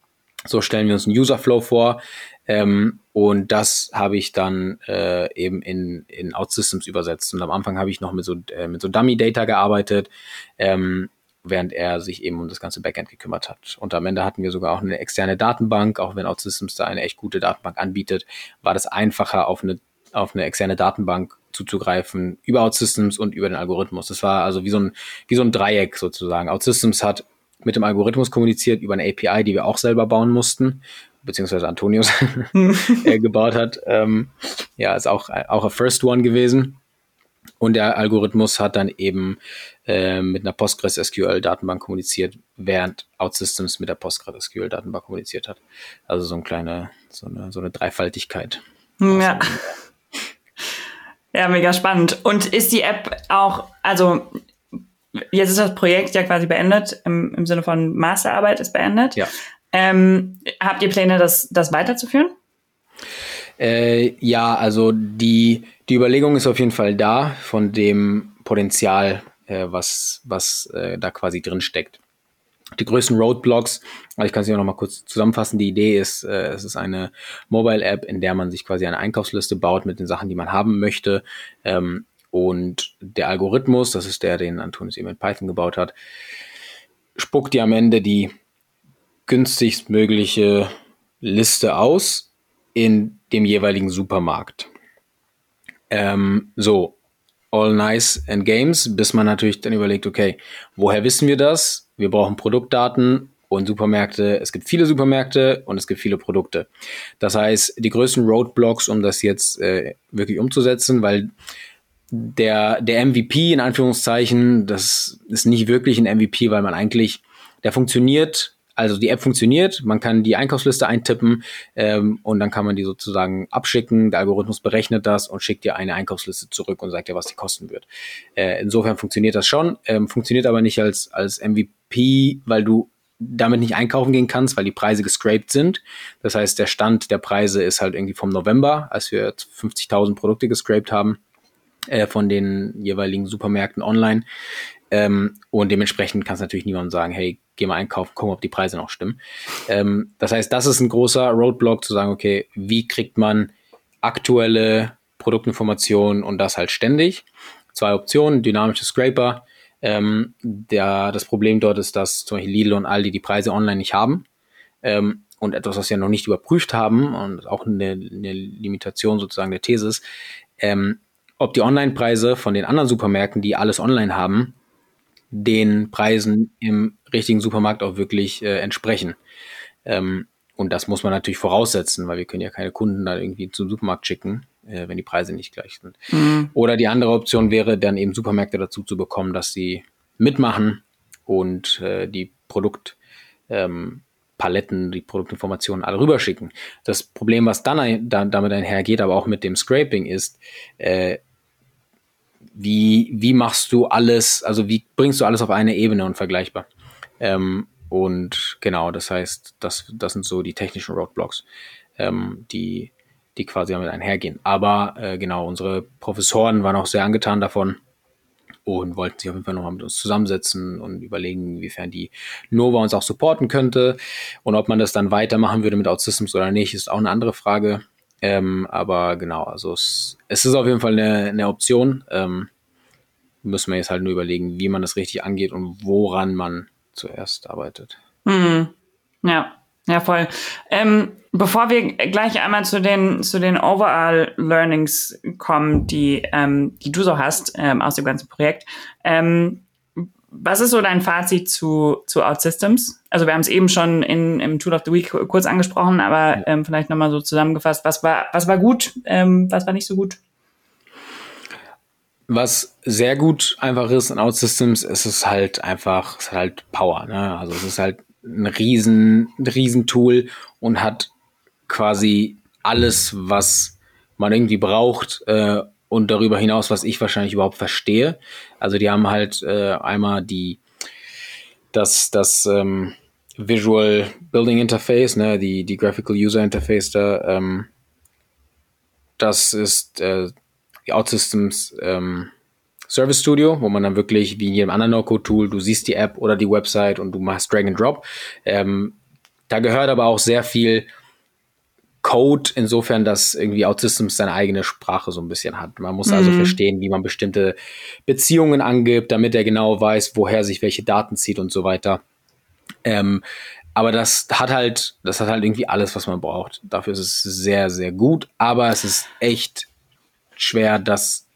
So stellen wir uns einen Userflow vor. Ähm, und das habe ich dann äh, eben in, in OutSystems übersetzt. Und am Anfang habe ich noch mit so, äh, mit so Dummy-Data gearbeitet, ähm, während er sich eben um das ganze Backend gekümmert hat. Und am Ende hatten wir sogar auch eine externe Datenbank, auch wenn OutSystems da eine echt gute Datenbank anbietet, war das einfacher auf eine, auf eine externe Datenbank zuzugreifen über OutSystems und über den Algorithmus. Das war also wie so ein, wie so ein Dreieck sozusagen. OutSystems hat mit dem Algorithmus kommuniziert über eine API, die wir auch selber bauen mussten beziehungsweise Antonius äh, gebaut hat. Ähm, ja, ist auch, auch a First One gewesen. Und der Algorithmus hat dann eben äh, mit einer Postgres SQL Datenbank kommuniziert, während OutSystems mit der Postgres SQL Datenbank kommuniziert hat. Also so eine kleine, so eine, so eine Dreifaltigkeit. Ja. Ja, mega spannend. Und ist die App auch, also jetzt ist das Projekt ja quasi beendet, im, im Sinne von Masterarbeit ist beendet. Ja. Ähm, habt ihr Pläne, das, das weiterzuführen? Äh, ja, also die, die Überlegung ist auf jeden Fall da von dem Potenzial, äh, was, was äh, da quasi drin steckt. Die größten Roadblocks, also ich kann es ja noch mal kurz zusammenfassen. Die Idee ist, äh, es ist eine Mobile-App, in der man sich quasi eine Einkaufsliste baut mit den Sachen, die man haben möchte. Ähm, und der Algorithmus, das ist der, den Antonis eben in Python gebaut hat, spuckt dir am Ende die günstigst mögliche Liste aus in dem jeweiligen Supermarkt. Ähm, so, all nice and games, bis man natürlich dann überlegt, okay, woher wissen wir das? Wir brauchen Produktdaten und Supermärkte. Es gibt viele Supermärkte und es gibt viele Produkte. Das heißt, die größten Roadblocks, um das jetzt äh, wirklich umzusetzen, weil der, der MVP in Anführungszeichen, das ist nicht wirklich ein MVP, weil man eigentlich, der funktioniert also die App funktioniert, man kann die Einkaufsliste eintippen ähm, und dann kann man die sozusagen abschicken. Der Algorithmus berechnet das und schickt dir eine Einkaufsliste zurück und sagt dir, was die kosten wird. Äh, insofern funktioniert das schon, ähm, funktioniert aber nicht als, als MVP, weil du damit nicht einkaufen gehen kannst, weil die Preise gescraped sind. Das heißt, der Stand der Preise ist halt irgendwie vom November, als wir 50.000 Produkte gescraped haben äh, von den jeweiligen Supermärkten online. Ähm, und dementsprechend kannst du natürlich niemandem sagen, hey, geh mal einkaufen, gucken, ob die Preise noch stimmen. Ähm, das heißt, das ist ein großer Roadblock zu sagen, okay, wie kriegt man aktuelle Produktinformationen und das halt ständig? Zwei Optionen, dynamische Scraper. Ähm, der, das Problem dort ist, dass zum Beispiel Lidl und Aldi die Preise online nicht haben. Ähm, und etwas, was wir noch nicht überprüft haben und auch eine, eine Limitation sozusagen der These ist, ähm, ob die Online-Preise von den anderen Supermärkten, die alles online haben, den Preisen im richtigen Supermarkt auch wirklich äh, entsprechen. Ähm, und das muss man natürlich voraussetzen, weil wir können ja keine Kunden da irgendwie zum Supermarkt schicken, äh, wenn die Preise nicht gleich sind. Mhm. Oder die andere Option wäre dann eben Supermärkte dazu zu bekommen, dass sie mitmachen und äh, die Produktpaletten, ähm, die Produktinformationen alle rüberschicken. Das Problem, was dann ein, da, damit einhergeht, aber auch mit dem Scraping ist, äh, wie, wie machst du alles, also wie bringst du alles auf eine Ebene und vergleichbar? Ähm, und genau, das heißt, das, das sind so die technischen Roadblocks, ähm, die, die quasi damit einhergehen. Aber äh, genau, unsere Professoren waren auch sehr angetan davon und wollten sich auf jeden Fall nochmal mit uns zusammensetzen und überlegen, inwiefern die Nova uns auch supporten könnte. Und ob man das dann weitermachen würde mit OutSystems oder nicht, ist auch eine andere Frage. Ähm, aber genau, also es, es, ist auf jeden Fall eine, eine Option. Ähm, müssen wir jetzt halt nur überlegen, wie man das richtig angeht und woran man zuerst arbeitet. Mhm. Ja, ja, voll. Ähm, bevor wir gleich einmal zu den, zu den Overall Learnings kommen, die, ähm, die du so hast ähm, aus dem ganzen Projekt, ähm, was ist so dein Fazit zu, zu OutSystems? Also wir haben es eben schon in, im Tool of the Week kurz angesprochen, aber ähm, vielleicht nochmal so zusammengefasst, was war, was war gut, ähm, was war nicht so gut? was sehr gut einfach ist in OutSystems, ist es halt einfach, es hat halt Power. Ne? Also es ist halt ein riesen, riesen Tool und hat quasi alles, was man irgendwie braucht äh, und darüber hinaus, was ich wahrscheinlich überhaupt verstehe. Also die haben halt äh, einmal die das, das ähm, Visual Building Interface, ne, die, die Graphical User Interface da, ähm, das ist äh, die OutSystems ähm, Service Studio, wo man dann wirklich wie in jedem anderen No-Code-Tool, du siehst die App oder die Website und du machst Drag and Drop. Ähm, da gehört aber auch sehr viel Code, insofern, dass irgendwie OutSystems seine eigene Sprache so ein bisschen hat. Man muss also mhm. also verstehen, wie man bestimmte Beziehungen angibt, damit er genau weiß, woher sich welche Daten zieht und so weiter. Ähm, aber das hat halt, das hat halt irgendwie alles, was man braucht. Dafür ist es sehr, sehr gut, aber es ist echt schwer, das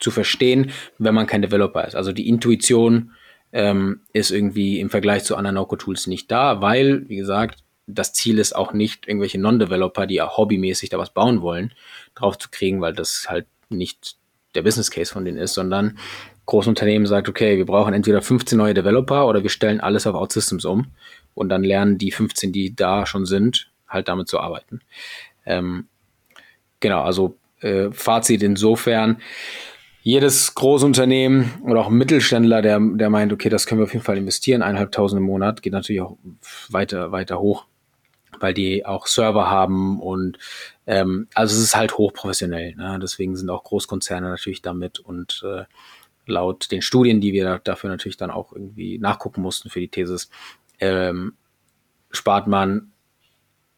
zu verstehen, wenn man kein Developer ist. Also die Intuition ähm, ist irgendwie im Vergleich zu anderen No-Code-Tools nicht da, weil, wie gesagt, das Ziel ist auch nicht, irgendwelche Non-Developer, die ja hobbymäßig da was bauen wollen, drauf zu kriegen, weil das halt nicht der Business Case von denen ist, sondern Großunternehmen sagt, okay, wir brauchen entweder 15 neue Developer oder wir stellen alles auf OutSystems um und dann lernen die 15, die da schon sind, halt damit zu arbeiten. Ähm, genau, also äh, Fazit insofern, jedes Großunternehmen oder auch Mittelständler, der, der meint, okay, das können wir auf jeden Fall investieren, eineinhalbtausend im Monat, geht natürlich auch weiter, weiter hoch, weil die auch Server haben und ähm, also es ist halt hochprofessionell. Ne? Deswegen sind auch Großkonzerne natürlich damit und äh, laut den Studien, die wir dafür natürlich dann auch irgendwie nachgucken mussten für die Thesis, ähm, spart man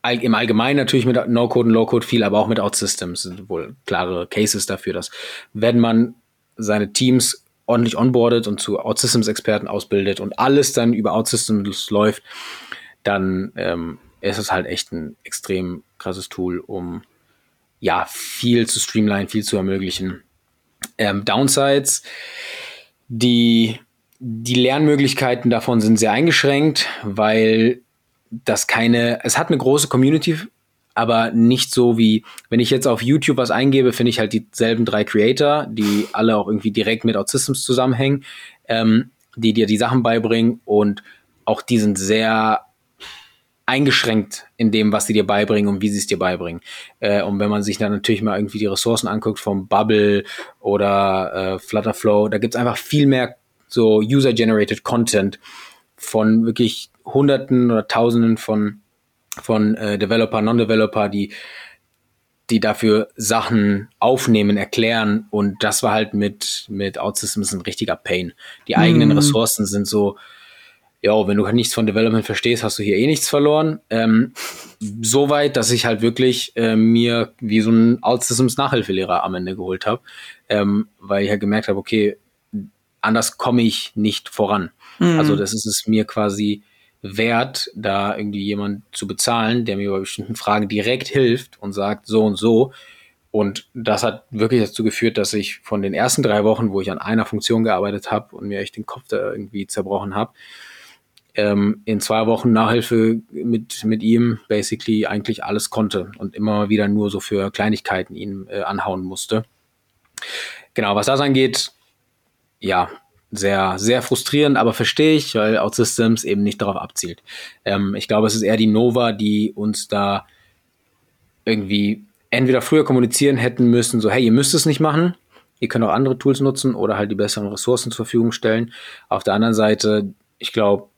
im Allgemeinen natürlich mit No-Code und Low-Code viel, aber auch mit OutSystems sind wohl klare Cases dafür, dass wenn man seine Teams ordentlich onboardet und zu OutSystems-Experten ausbildet und alles dann über OutSystems läuft, dann ähm, ist es halt echt ein extrem krasses Tool, um ja viel zu streamline, viel zu ermöglichen. Ähm, Downsides, die die Lernmöglichkeiten davon sind sehr eingeschränkt, weil das keine, es hat eine große Community, aber nicht so wie, wenn ich jetzt auf YouTube was eingebe, finde ich halt dieselben drei Creator, die alle auch irgendwie direkt mit OutSystems zusammenhängen, ähm, die dir die Sachen beibringen und auch die sind sehr eingeschränkt in dem, was sie dir beibringen und wie sie es dir beibringen. Äh, und wenn man sich dann natürlich mal irgendwie die Ressourcen anguckt vom Bubble oder äh, Flutterflow, da gibt es einfach viel mehr so User-Generated Content von wirklich Hunderten oder Tausenden von, von äh, Developer, Non-Developer, die, die dafür Sachen aufnehmen, erklären. Und das war halt mit, mit OutSystems ein richtiger Pain. Die eigenen mm. Ressourcen sind so, ja, wenn du halt nichts von Development verstehst, hast du hier eh nichts verloren. Ähm, so weit, dass ich halt wirklich äh, mir wie so ein OutSystems Nachhilfelehrer am Ende geholt habe, ähm, weil ich halt gemerkt habe, okay, anders komme ich nicht voran. Mhm. Also das ist es mir quasi wert, da irgendwie jemand zu bezahlen, der mir bei bestimmten Fragen direkt hilft und sagt so und so. Und das hat wirklich dazu geführt, dass ich von den ersten drei Wochen, wo ich an einer Funktion gearbeitet habe und mir echt den Kopf da irgendwie zerbrochen habe, ähm, in zwei Wochen Nachhilfe mit, mit ihm basically eigentlich alles konnte und immer wieder nur so für Kleinigkeiten ihn äh, anhauen musste. Genau, was das angeht, ja, sehr, sehr frustrierend, aber verstehe ich, weil OutSystems eben nicht darauf abzielt. Ähm, ich glaube, es ist eher die Nova, die uns da irgendwie entweder früher kommunizieren hätten müssen, so, hey, ihr müsst es nicht machen, ihr könnt auch andere Tools nutzen oder halt die besseren Ressourcen zur Verfügung stellen. Auf der anderen Seite, ich glaube,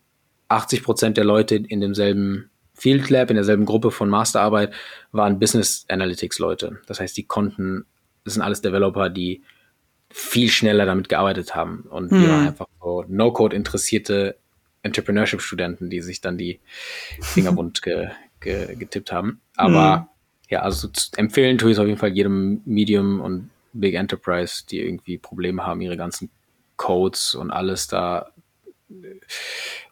80 Prozent der Leute in demselben Field Lab, in derselben Gruppe von Masterarbeit, waren Business Analytics Leute. Das heißt, die konnten, das sind alles Developer, die viel schneller damit gearbeitet haben. Und hm. wir waren einfach so No-Code interessierte Entrepreneurship-Studenten, die sich dann die Finger bunt ge, ge, getippt haben. Aber hm. ja, also empfehlen tue ich es auf jeden Fall jedem Medium und Big Enterprise, die irgendwie Probleme haben, ihre ganzen Codes und alles da äh,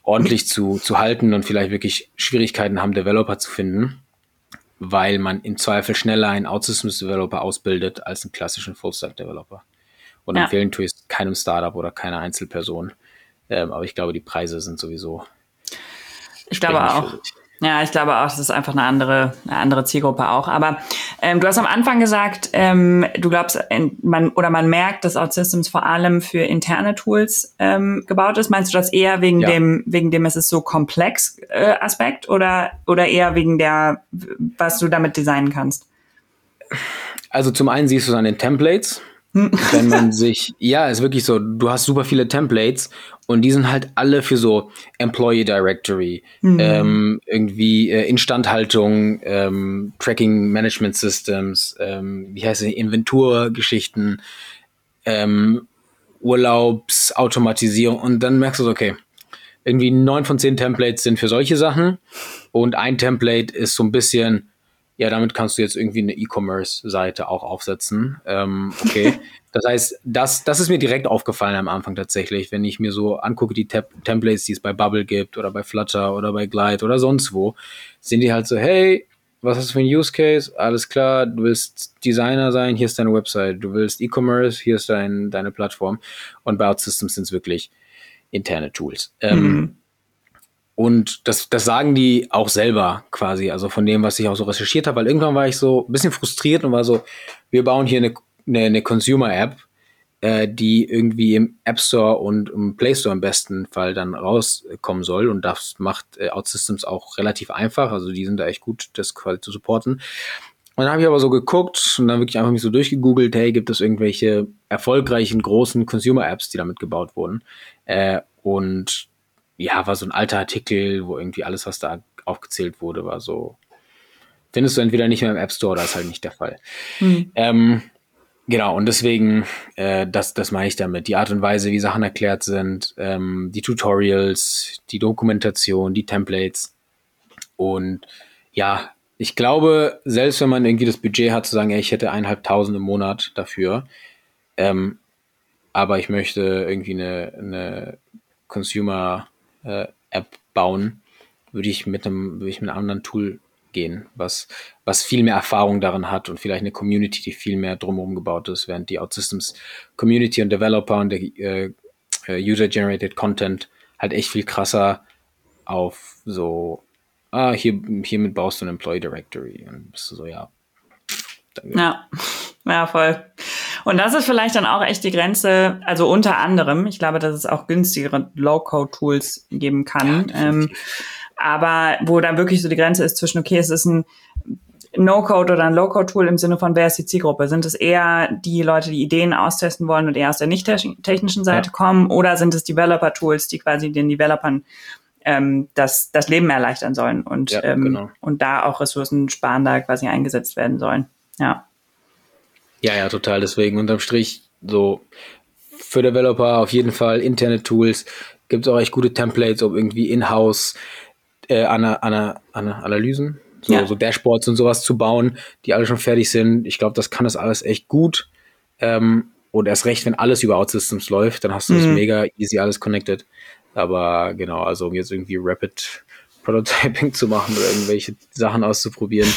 ordentlich zu, zu halten und vielleicht wirklich Schwierigkeiten haben, Developer zu finden, weil man im Zweifel schneller einen OutSystems-Developer ausbildet als einen klassischen Full-Stack-Developer. Und ja. empfehlen tue ich es keinem Startup oder keiner Einzelperson. Ähm, aber ich glaube, die Preise sind sowieso. Ich glaube auch. Ja, ich glaube auch, das ist einfach eine andere, eine andere Zielgruppe auch. Aber Ähm, du hast am Anfang gesagt, ähm, du glaubst, man oder man merkt, dass OutSystems vor allem für interne Tools ähm, gebaut ist. Meinst du das eher wegen ja. dem, wegen dem es ist so komplex äh, Aspekt oder oder eher wegen der, was du damit designen kannst? Also zum einen siehst du es an den Templates. wenn man sich, ja, ist wirklich so, du hast super viele Templates und die sind halt alle für so Employee Directory, mhm. ähm, irgendwie äh, Instandhaltung, ähm, Tracking Management Systems, ähm, wie heißt es, Inventurgeschichten, ähm, Urlaubsautomatisierung und dann merkst du so, okay, irgendwie neun von zehn Templates sind für solche Sachen und ein Template ist so ein bisschen ja, damit kannst du jetzt irgendwie eine E-Commerce-Seite auch aufsetzen. Ähm, okay. das heißt, das, das ist mir direkt aufgefallen am Anfang tatsächlich, wenn ich mir so angucke, die Tab Templates, die es bei Bubble gibt oder bei Flutter oder bei Glide oder sonst wo, sind die halt so, hey, was hast du für ein Use Case? Alles klar, du willst Designer sein, hier ist deine Website. Du willst E-Commerce, hier ist dein, deine Plattform. Und bei OutSystems sind es wirklich interne Tools. Ähm, mhm. Und das, das sagen die auch selber quasi, also von dem, was ich auch so recherchiert habe, weil irgendwann war ich so ein bisschen frustriert und war so, wir bauen hier eine, eine, eine Consumer-App, äh, die irgendwie im App Store und im Play Store im besten Fall dann rauskommen soll. Und das macht äh, OutSystems auch relativ einfach. Also die sind da echt gut, das quasi zu supporten. Und dann habe ich aber so geguckt und dann wirklich einfach mich so durchgegoogelt, hey, gibt es irgendwelche erfolgreichen großen Consumer-Apps, die damit gebaut wurden? Äh, und ja, war so ein alter Artikel, wo irgendwie alles, was da aufgezählt wurde, war so, findest du entweder nicht mehr im App Store oder ist halt nicht der Fall. Mhm. Ähm, genau, und deswegen, äh, das, das meine ich damit. Die Art und Weise, wie Sachen erklärt sind, ähm, die Tutorials, die Dokumentation, die Templates. Und ja, ich glaube, selbst wenn man irgendwie das Budget hat, zu sagen, ey, ich hätte eineinhalbtausend im Monat dafür, ähm, aber ich möchte irgendwie eine, eine Consumer äh, App bauen, würde ich mit einem, würde ich mit einem anderen Tool gehen, was, was viel mehr Erfahrung darin hat und vielleicht eine Community, die viel mehr drumherum gebaut ist, während die OutSystems Community und Developer und der äh, äh, User-Generated Content halt echt viel krasser auf so, ah, hier, hiermit baust du ein Employee Directory und bist du so, ja. Danke. Ja, ja, voll. Und das ist vielleicht dann auch echt die Grenze, also unter anderem, ich glaube, dass es auch günstigere Low-Code-Tools geben kann. Ja, ähm, aber wo dann wirklich so die Grenze ist zwischen, okay, es ist ein No-Code oder ein Low-Code-Tool im Sinne von, wer ist die Zielgruppe? Sind es eher die Leute, die Ideen austesten wollen und eher aus der nicht technischen Seite ja. kommen? Oder sind es Developer-Tools, die quasi den Developern ähm, das, das Leben erleichtern sollen und, ja, ähm, genau. und da auch ressourcensparender quasi eingesetzt werden sollen? Ja. Ja, ja, total. Deswegen unterm Strich so für Developer auf jeden Fall interne Tools. Gibt es auch echt gute Templates, um irgendwie in-house äh, Ana, Ana, Ana, Analysen, so, ja. so Dashboards und sowas zu bauen, die alle schon fertig sind. Ich glaube, das kann das alles echt gut. Ähm, und erst recht, wenn alles über OutSystems läuft, dann hast du es mhm. mega easy alles connected. Aber genau, also um jetzt irgendwie Rapid Prototyping zu machen oder irgendwelche Sachen auszuprobieren,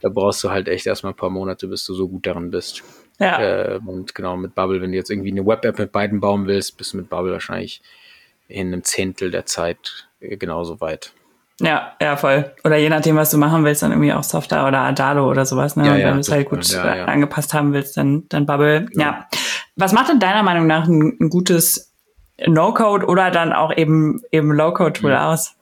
da brauchst du halt echt erstmal ein paar Monate, bis du so gut darin bist. Ja. Äh, und genau mit Bubble, wenn du jetzt irgendwie eine Web-App mit beiden bauen willst, bist du mit Bubble wahrscheinlich in einem Zehntel der Zeit äh, genauso weit. Ja, ja, voll. Oder je nachdem, was du machen willst, dann irgendwie auch Software oder Adalo oder sowas, ne? Ja, ja, wenn du es halt gut ja, ja. angepasst haben willst, dann, dann Bubble. Genau. Ja. Was macht denn deiner Meinung nach ein, ein gutes No-Code oder dann auch eben, eben Low-Code-Tool mhm. aus?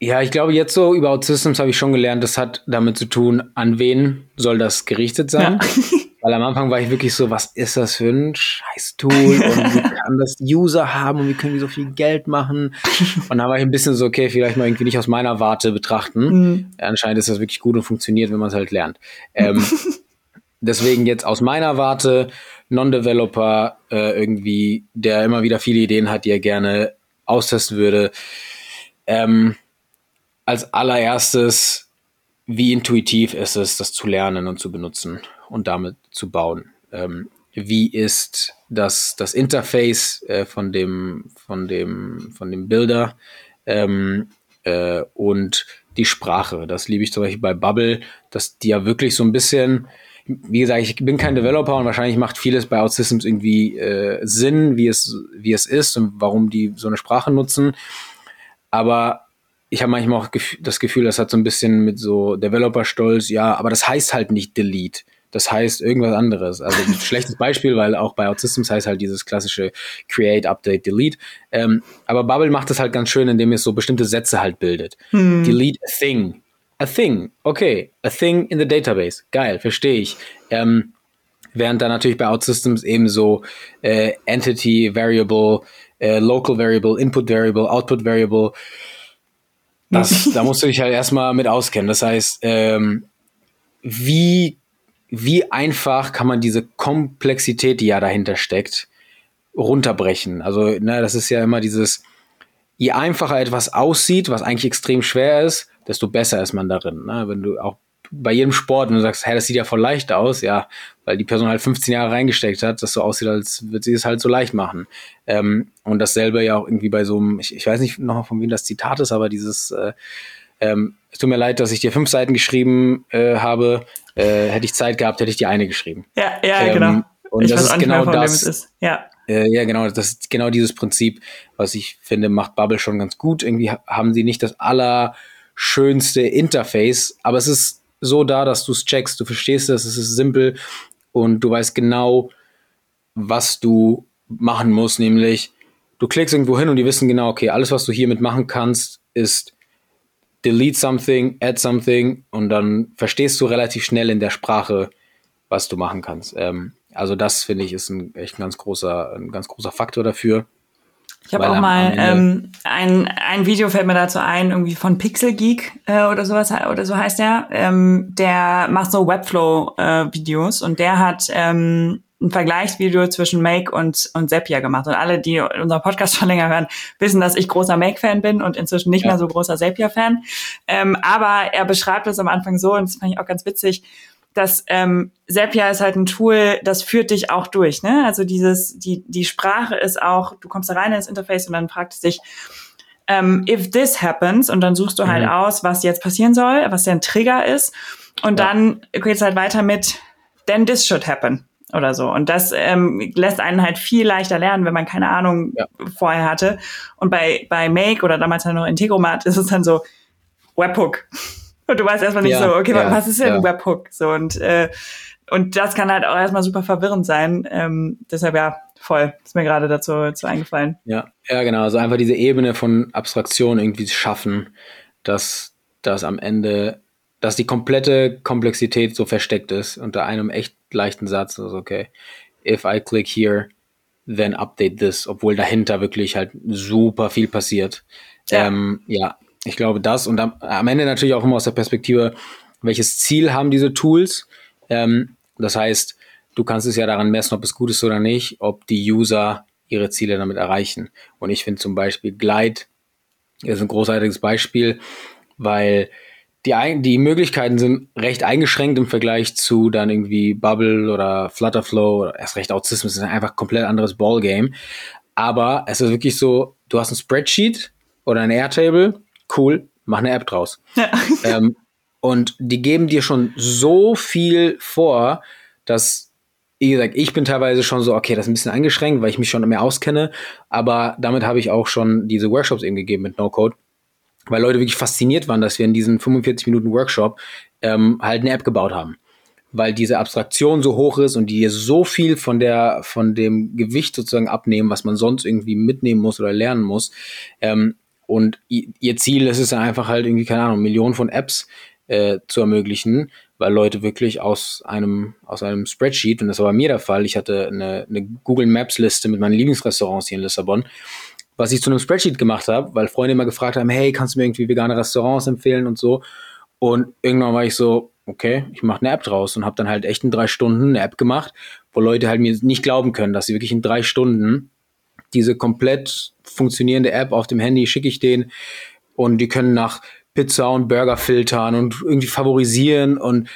Ja, ich glaube, jetzt so über OutSystems habe ich schon gelernt, das hat damit zu tun, an wen soll das gerichtet sein. Ja. Weil am Anfang war ich wirklich so, was ist das für ein Scheiß-Tool und wie kann das User haben und wie können die so viel Geld machen? Und da war ich ein bisschen so, okay, vielleicht mal irgendwie nicht aus meiner Warte betrachten. Mhm. Anscheinend ist das wirklich gut und funktioniert, wenn man es halt lernt. Ähm, deswegen jetzt aus meiner Warte, Non-Developer, äh, irgendwie, der immer wieder viele Ideen hat, die er gerne austesten würde. Ähm, als allererstes, wie intuitiv ist es, das zu lernen und zu benutzen und damit zu bauen? Ähm, wie ist das, das Interface äh, von, dem, von, dem, von dem Bilder ähm, äh, und die Sprache? Das liebe ich zum Beispiel bei Bubble, dass die ja wirklich so ein bisschen, wie gesagt, ich bin kein Developer und wahrscheinlich macht vieles bei OutSystems irgendwie äh, Sinn, wie es, wie es ist und warum die so eine Sprache nutzen. Aber ich habe manchmal auch das Gefühl, das hat so ein bisschen mit so Developer-Stolz, ja, aber das heißt halt nicht Delete. Das heißt irgendwas anderes. Also ein schlechtes Beispiel, weil auch bei OutSystems heißt halt dieses klassische Create, Update, Delete. Ähm, aber Bubble macht das halt ganz schön, indem es so bestimmte Sätze halt bildet. Hm. Delete a thing. A thing. Okay. A thing in the database. Geil, verstehe ich. Ähm, während da natürlich bei OutSystems eben so äh, Entity, Variable, äh, Local Variable, Input Variable, Output Variable, das, da musst du dich halt erstmal mit auskennen. Das heißt, ähm, wie wie einfach kann man diese Komplexität, die ja dahinter steckt, runterbrechen? Also, ne, das ist ja immer dieses, je einfacher etwas aussieht, was eigentlich extrem schwer ist, desto besser ist man darin. Ne? Wenn du auch bei jedem Sport, wenn du sagst, hey, das sieht ja voll leicht aus, ja, weil die Person halt 15 Jahre reingesteckt hat, dass so aussieht, als würde sie es halt so leicht machen. Ähm, und dasselbe ja auch irgendwie bei so einem, ich, ich weiß nicht noch von wem das Zitat ist, aber dieses, äh, ähm, es tut mir leid, dass ich dir fünf Seiten geschrieben äh, habe, äh, hätte ich Zeit gehabt, hätte ich die eine geschrieben. Ja, ja, ähm, genau. Und ich das ist genau das. Ist. Ja. Äh, ja, genau. Das ist genau dieses Prinzip, was ich finde, macht Bubble schon ganz gut. Irgendwie haben sie nicht das allerschönste Interface, aber es ist so da, dass du es checkst. Du verstehst es, es ist simpel und du weißt genau, was du machen musst, nämlich du klickst irgendwo hin und die wissen genau, okay, alles, was du hiermit machen kannst, ist delete something, add something und dann verstehst du relativ schnell in der Sprache, was du machen kannst. Ähm, also das finde ich ist ein echt ein ganz großer, ein ganz großer Faktor dafür. Ich habe auch mal ähm, ein, ein Video fällt mir dazu ein, irgendwie von Pixel Geek äh, oder sowas oder so heißt der. Ähm, der macht so Webflow-Videos äh, und der hat ähm, ein Vergleichsvideo zwischen Make und, und Zapier gemacht. Und alle, die unseren Podcast schon länger hören, wissen, dass ich großer Make-Fan bin und inzwischen nicht ja. mehr so großer Zapier-Fan. Ähm, aber er beschreibt es am Anfang so, und das fand ich auch ganz witzig, dass ähm, Zapier ist halt ein Tool, das führt dich auch durch. Ne? Also dieses, die, die Sprache ist auch, du kommst da rein ins Interface und dann fragt es dich, ähm, if this happens, und dann suchst du halt mhm. aus, was jetzt passieren soll, was der Trigger ist. Und ja. dann geht's halt weiter mit, then this should happen oder so. Und das ähm, lässt einen halt viel leichter lernen, wenn man keine Ahnung ja. vorher hatte. Und bei, bei Make oder damals halt noch Integromat ist es dann so Webhook. Und du weißt erstmal nicht ja, so, okay, ja, was ist denn ja. Webhook? So und äh, und das kann halt auch erstmal super verwirrend sein. Ähm, deshalb ja, voll. Ist mir gerade dazu, dazu eingefallen. Ja, ja, genau. Also einfach diese Ebene von Abstraktion irgendwie schaffen, dass das am Ende dass die komplette Komplexität so versteckt ist unter einem echt leichten Satz. Also, okay, if I click here, then update this, obwohl dahinter wirklich halt super viel passiert. Ja, ähm, ja ich glaube das und am, am, Ende natürlich auch immer aus der Perspektive, welches Ziel haben diese Tools? Ähm, das heißt, du kannst es ja daran messen, ob es gut ist oder nicht, ob die User ihre Ziele damit erreichen. Und ich finde zum Beispiel Glide ist ein großartiges Beispiel, weil die, die Möglichkeiten sind recht eingeschränkt im Vergleich zu dann irgendwie Bubble oder Flutterflow oder erst recht Autismus. ist einfach ein komplett anderes Ballgame. Aber es ist wirklich so, du hast ein Spreadsheet oder ein Airtable, cool, mach eine App draus. Ja. Ähm, und die geben dir schon so viel vor, dass, wie gesagt, ich bin teilweise schon so, okay, das ist ein bisschen eingeschränkt, weil ich mich schon mehr auskenne. Aber damit habe ich auch schon diese Workshops eben gegeben mit No-Code weil Leute wirklich fasziniert waren, dass wir in diesen 45 Minuten Workshop ähm, halt eine App gebaut haben. Weil diese Abstraktion so hoch ist und die dir so viel von der, von dem Gewicht sozusagen abnehmen, was man sonst irgendwie mitnehmen muss oder lernen muss. Ähm, und ihr Ziel ist es einfach halt irgendwie, keine Ahnung, Millionen von Apps äh, zu ermöglichen, weil Leute wirklich aus einem, aus einem Spreadsheet, und das war bei mir der Fall, ich hatte eine, eine Google Maps Liste mit meinen Lieblingsrestaurants hier in Lissabon was ich zu einem Spreadsheet gemacht habe, weil Freunde immer gefragt haben, hey, kannst du mir irgendwie vegane Restaurants empfehlen und so. Und irgendwann war ich so, okay, ich mache eine App draus und habe dann halt echt in drei Stunden eine App gemacht, wo Leute halt mir nicht glauben können, dass sie wirklich in drei Stunden diese komplett funktionierende App auf dem Handy schicke ich denen und die können nach Pizza und Burger filtern und irgendwie favorisieren und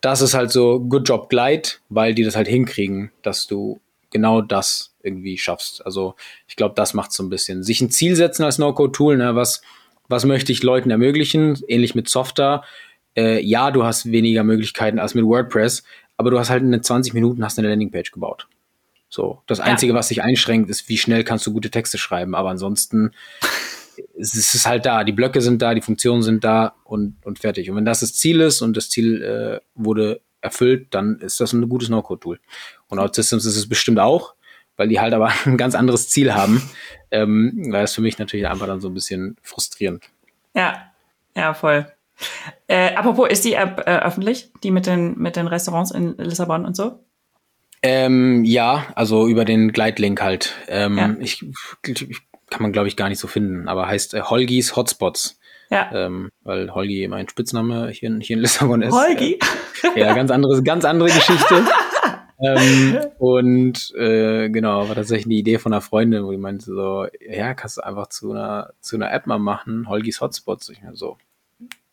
das ist halt so Good Job Glide, weil die das halt hinkriegen, dass du genau das irgendwie schaffst. Also ich glaube, das macht so ein bisschen. Sich ein Ziel setzen als No-Code-Tool, ne, was, was möchte ich Leuten ermöglichen, ähnlich mit Software. Äh, ja, du hast weniger Möglichkeiten als mit WordPress, aber du hast halt in 20 Minuten hast eine Landingpage gebaut. So, das Einzige, ja. was dich einschränkt, ist, wie schnell kannst du gute Texte schreiben. Aber ansonsten es ist halt da, die Blöcke sind da, die Funktionen sind da und, und fertig. Und wenn das das Ziel ist und das Ziel äh, wurde erfüllt, dann ist das ein gutes No-Code-Tool. Und OutSystems ist es bestimmt auch, weil die halt aber ein ganz anderes Ziel haben. Ähm, weil das für mich natürlich einfach dann so ein bisschen frustrierend. Ja, ja, voll. Äh, apropos, ist die App äh, öffentlich, die mit den, mit den Restaurants in Lissabon und so? Ähm, ja, also über den Gleitlink halt. Ähm, Ja. ich, ich kann man, glaube ich, gar nicht so finden, aber heißt äh, Holgis Hotspots. Ja. Ähm, weil Holgi mein Spitzname hier, in- hier in Lissabon ist. Holgi? Äh, ja, ganz andere, ganz andere Geschichte. ähm, und äh, genau, war tatsächlich eine Idee von einer Freundin, wo die meinte so, ja, kannst du einfach zu einer, zu einer App mal machen, Holgis Hotspots. Ich mir so,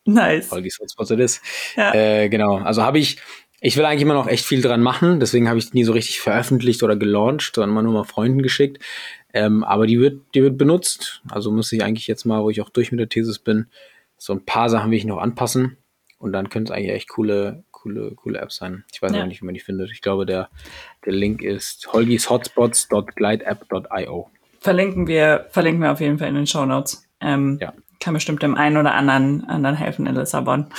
Nice. Holgis Hotspots it is. Ja. Äh, genau, also habe ich, ich will eigentlich immer noch echt viel dran machen, deswegen habe ich die nie so richtig veröffentlicht oder gelauncht, sondern immer nur mal Freunden geschickt. Ähm, aber die wird, die wird benutzt. Also muss ich eigentlich jetzt mal, wo ich auch durch mit der Thesis bin, so ein paar Sachen will ich noch anpassen. Und dann könnte es eigentlich echt coole, coole, coole Apps sein. Ich weiß Ja. aber nicht, wie man die findet. Ich glaube, der, der Link ist holgishotspots.glideapp.io. Verlinken wir, verlinken wir auf jeden Fall in den Show Notes. Ähm, Ja. Kann bestimmt dem einen oder anderen, anderen helfen in Lissabon.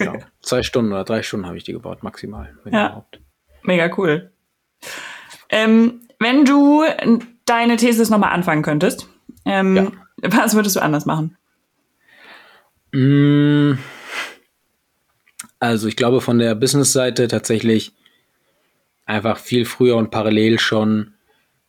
Genau. Zwei Stunden oder drei Stunden habe ich die gebaut, maximal. Wenn Ja. überhaupt. Mega cool. Ähm, wenn du deine Thesis nochmal anfangen könntest, ähm, Ja. was würdest du anders machen? Mm, Also ich glaube von der Business-Seite tatsächlich einfach viel früher und parallel schon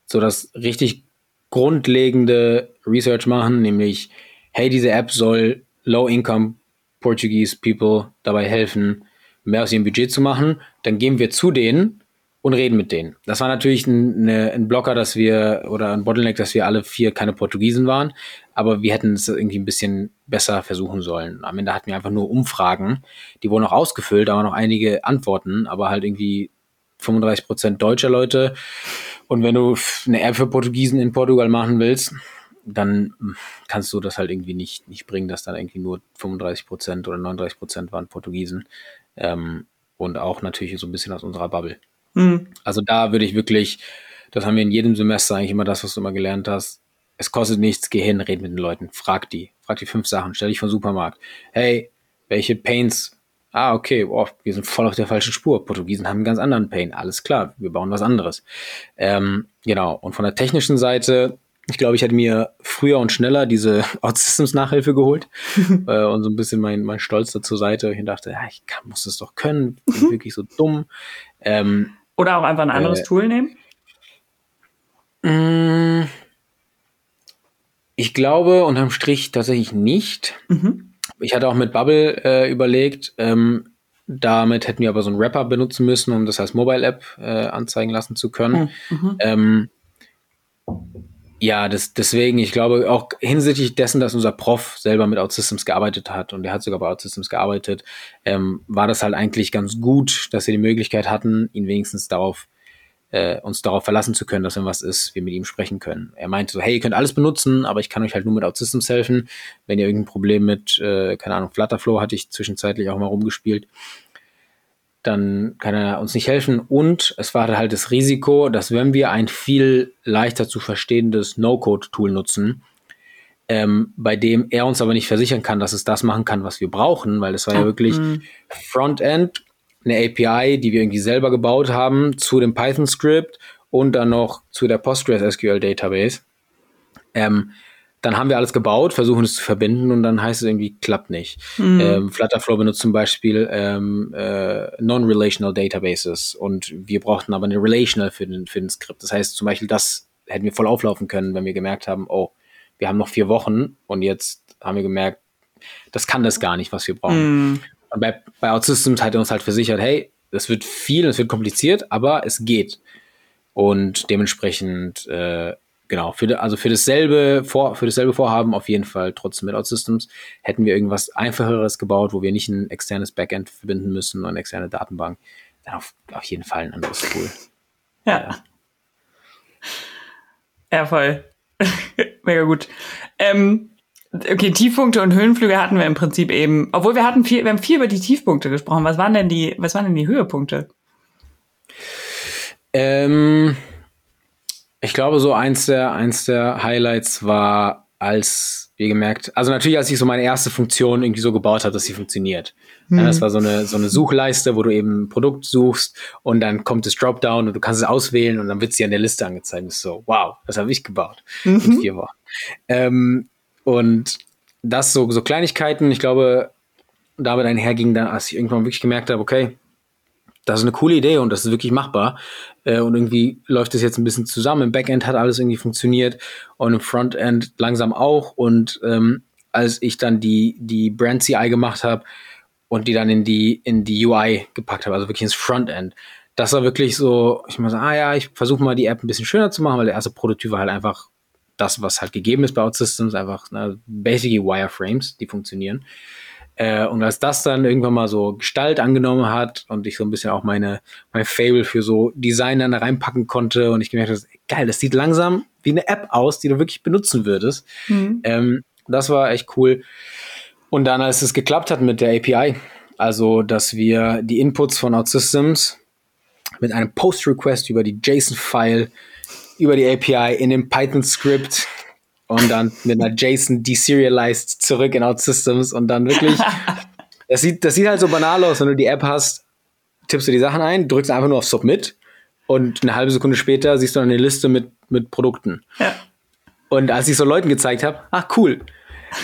so das richtig grundlegende Research machen, nämlich, hey, diese App soll Low-Income Portuguese People dabei helfen, mehr aus ihrem Budget zu machen. Dann gehen wir zu denen und reden mit denen. Das war natürlich ein, eine, ein Blocker, dass wir, oder ein Bottleneck, dass wir alle vier keine Portugiesen waren, aber wir hätten es irgendwie ein bisschen besser versuchen sollen. Am Ende hatten wir einfach nur Umfragen, die wurden auch ausgefüllt, waren noch einige Antworten, aber halt irgendwie 35 Prozent deutscher Leute. Und wenn du eine App für Portugiesen in Portugal machen willst, dann hm, kannst du das halt irgendwie nicht, nicht bringen, dass dann irgendwie nur 35 Prozent oder 39 Prozent waren Portugiesen. Ähm, und auch natürlich so ein bisschen aus unserer Bubble. Hm. Also da würde ich wirklich, das haben wir in jedem Semester eigentlich immer das, was du immer gelernt hast. Es kostet nichts, geh hin, red mit den Leuten, frag die, frag die fünf Sachen, stell dich den Supermarkt. Hey, welche Paints? Ah, okay, boah, wir sind voll auf der falschen Spur. Portugiesen haben einen ganz anderen Pain. Alles klar, wir bauen was anderes. Ähm, genau. Und von der technischen Seite, ich glaube, ich hätte mir früher und schneller diese OutSystems Nachhilfe geholt äh, und so ein bisschen mein, mein Stolz da zur Seite. Ich dachte, ja, ich kann, muss das doch können. Bin ich wirklich so dumm. Ähm, Oder auch einfach ein anderes Äh, Tool nehmen? Mm, Ich glaube unterm Strich tatsächlich nicht. Mhm. Ich hatte auch mit Bubble äh, überlegt, ähm, damit hätten wir aber so einen Wrapper benutzen müssen, um das als Mobile App äh, anzeigen lassen zu können. Mhm. Ähm, ja, das, deswegen, ich glaube auch hinsichtlich dessen, dass unser Prof selber mit OutSystems gearbeitet hat und der hat sogar bei OutSystems gearbeitet, ähm, war das halt eigentlich ganz gut, dass wir die Möglichkeit hatten, ihn wenigstens darauf, äh, uns darauf verlassen zu können, dass wenn was ist, wir mit ihm sprechen können. Er meinte so, hey, ihr könnt alles benutzen, aber ich kann euch halt nur mit OutSystems helfen. Wenn ihr irgendein Problem mit, äh, keine Ahnung, Flutterflow hatte ich zwischenzeitlich auch mal rumgespielt, dann kann er uns nicht helfen. Und es war halt das Risiko, dass wenn wir ein viel leichter zu verstehendes No-Code-Tool nutzen, ähm, bei dem er uns aber nicht versichern kann, dass es das machen kann, was wir brauchen, weil es war ja wirklich Frontend, eine API, die wir irgendwie selber gebaut haben, zu dem Python-Script und dann noch zu der PostgreSQL-Database. Ähm, dann haben wir alles gebaut, versuchen es zu verbinden und dann heißt es irgendwie, klappt nicht. Ähm, Flutterflow benutzt zum Beispiel ähm, äh, Non-Relational Databases und wir brauchten aber eine Relational für den, für den Skript. Das heißt zum Beispiel, das hätten wir voll auflaufen können, wenn wir gemerkt haben, oh, wir haben noch vier Wochen und jetzt haben wir gemerkt, das kann das gar nicht, was wir brauchen. Und bei, bei OutSystems hat er uns halt versichert, hey, das wird viel, das wird kompliziert, aber es geht. Und dementsprechend, äh, genau, für, also für dasselbe, Vor, für dasselbe Vorhaben auf jeden Fall trotzdem mit OutSystems hätten wir irgendwas Einfacheres gebaut, wo wir nicht ein externes Backend verbinden müssen und eine externe Datenbank. Dann auf, auf jeden Fall ein anderes Tool. Ja. Ja, voll. Mega gut. Ähm, okay, Tiefpunkte und Höhenflüge hatten wir im Prinzip eben. Obwohl wir hatten viel, wir haben viel über die Tiefpunkte gesprochen. Was waren denn die, was waren denn die Höhepunkte? Ähm, ich glaube, so eins der, eins der Highlights war als wir gemerkt, also natürlich, als ich so meine erste Funktion irgendwie so gebaut habe, dass sie funktioniert. Mhm. Ja, das war so eine, so eine Suchleiste, wo du eben ein Produkt suchst und dann kommt das Dropdown und du kannst es auswählen und dann wird sie an der Liste angezeigt. Und so, wow, das habe ich gebaut mhm. in vier Wochen. Ähm, und das so, so Kleinigkeiten, ich glaube, damit einherging dann, als ich irgendwann wirklich gemerkt habe, okay, das ist eine coole Idee und das ist wirklich machbar. Äh, und irgendwie läuft es jetzt ein bisschen zusammen. Im Backend hat alles irgendwie funktioniert und im Frontend langsam auch. Und ähm, als ich dann die, die Brand CI gemacht habe und die dann in die, in die UI gepackt habe, also wirklich ins Frontend, das war wirklich so, ich muss sagen, ah ja, ich versuche mal die App ein bisschen schöner zu machen, weil der erste Prototyp war halt einfach das, was halt gegeben ist bei OutSystems, einfach ne, basically Wireframes, die funktionieren. Äh, und als das dann irgendwann mal so Gestalt angenommen hat und ich so ein bisschen auch meine, mein Fable für so Design dann da reinpacken konnte und ich gemerkt habe, geil, das sieht langsam wie eine App aus, die du wirklich benutzen würdest. Mhm. Ähm, das war echt cool. Und dann, als es geklappt hat mit der API, also dass wir die Inputs von OutSystems mit einem Post-Request über die JSON-File, über die API in dem Python-Skript und dann mit einer JSON deserialized zurück in OutSystems und dann wirklich. das, sieht, das sieht halt so banal aus, wenn du die App hast, tippst du die Sachen ein, drückst einfach nur auf Submit und eine halbe Sekunde später siehst du dann eine Liste mit, mit Produkten. Ja. Und als ich so Leuten gezeigt habe, ach cool.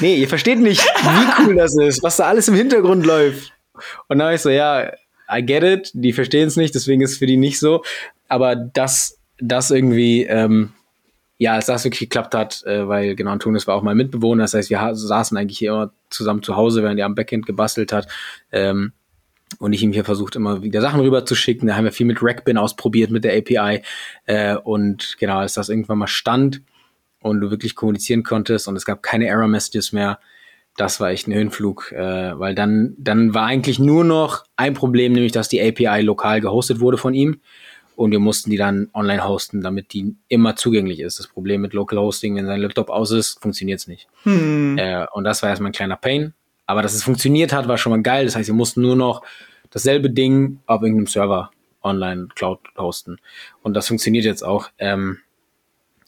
Nee, ihr versteht nicht, wie cool das ist, was da alles im Hintergrund läuft. Und dann habe ich so, ja, I get it, die verstehen es nicht, deswegen ist es für die nicht so. Aber das, das irgendwie ähm, ja, als das wirklich geklappt hat, äh, weil genau Antonius war auch mal Mitbewohner, das heißt, wir saßen eigentlich hier immer zusammen zu Hause, während er am Backend gebastelt hat. Ähm, und ich ihm hier versucht, immer wieder Sachen rüber zu schicken. Da haben wir viel mit Rackbin ausprobiert mit der API. Äh, und genau, als das irgendwann mal stand und du wirklich kommunizieren konntest und es gab keine Error-Messages mehr, das war echt ein Höhenflug, äh, weil dann, dann war eigentlich nur noch ein Problem, nämlich dass die API lokal gehostet wurde von ihm und wir mussten die dann online hosten, damit die immer zugänglich ist. Das Problem mit Local Hosting, wenn sein Laptop aus ist, funktioniert es nicht. Hm. Äh, und das war erstmal ein kleiner Pain. Aber dass es funktioniert hat, war schon mal geil. Das heißt, wir mussten nur noch dasselbe Ding auf irgendeinem Server online Cloud hosten. Und das funktioniert jetzt auch. Ähm,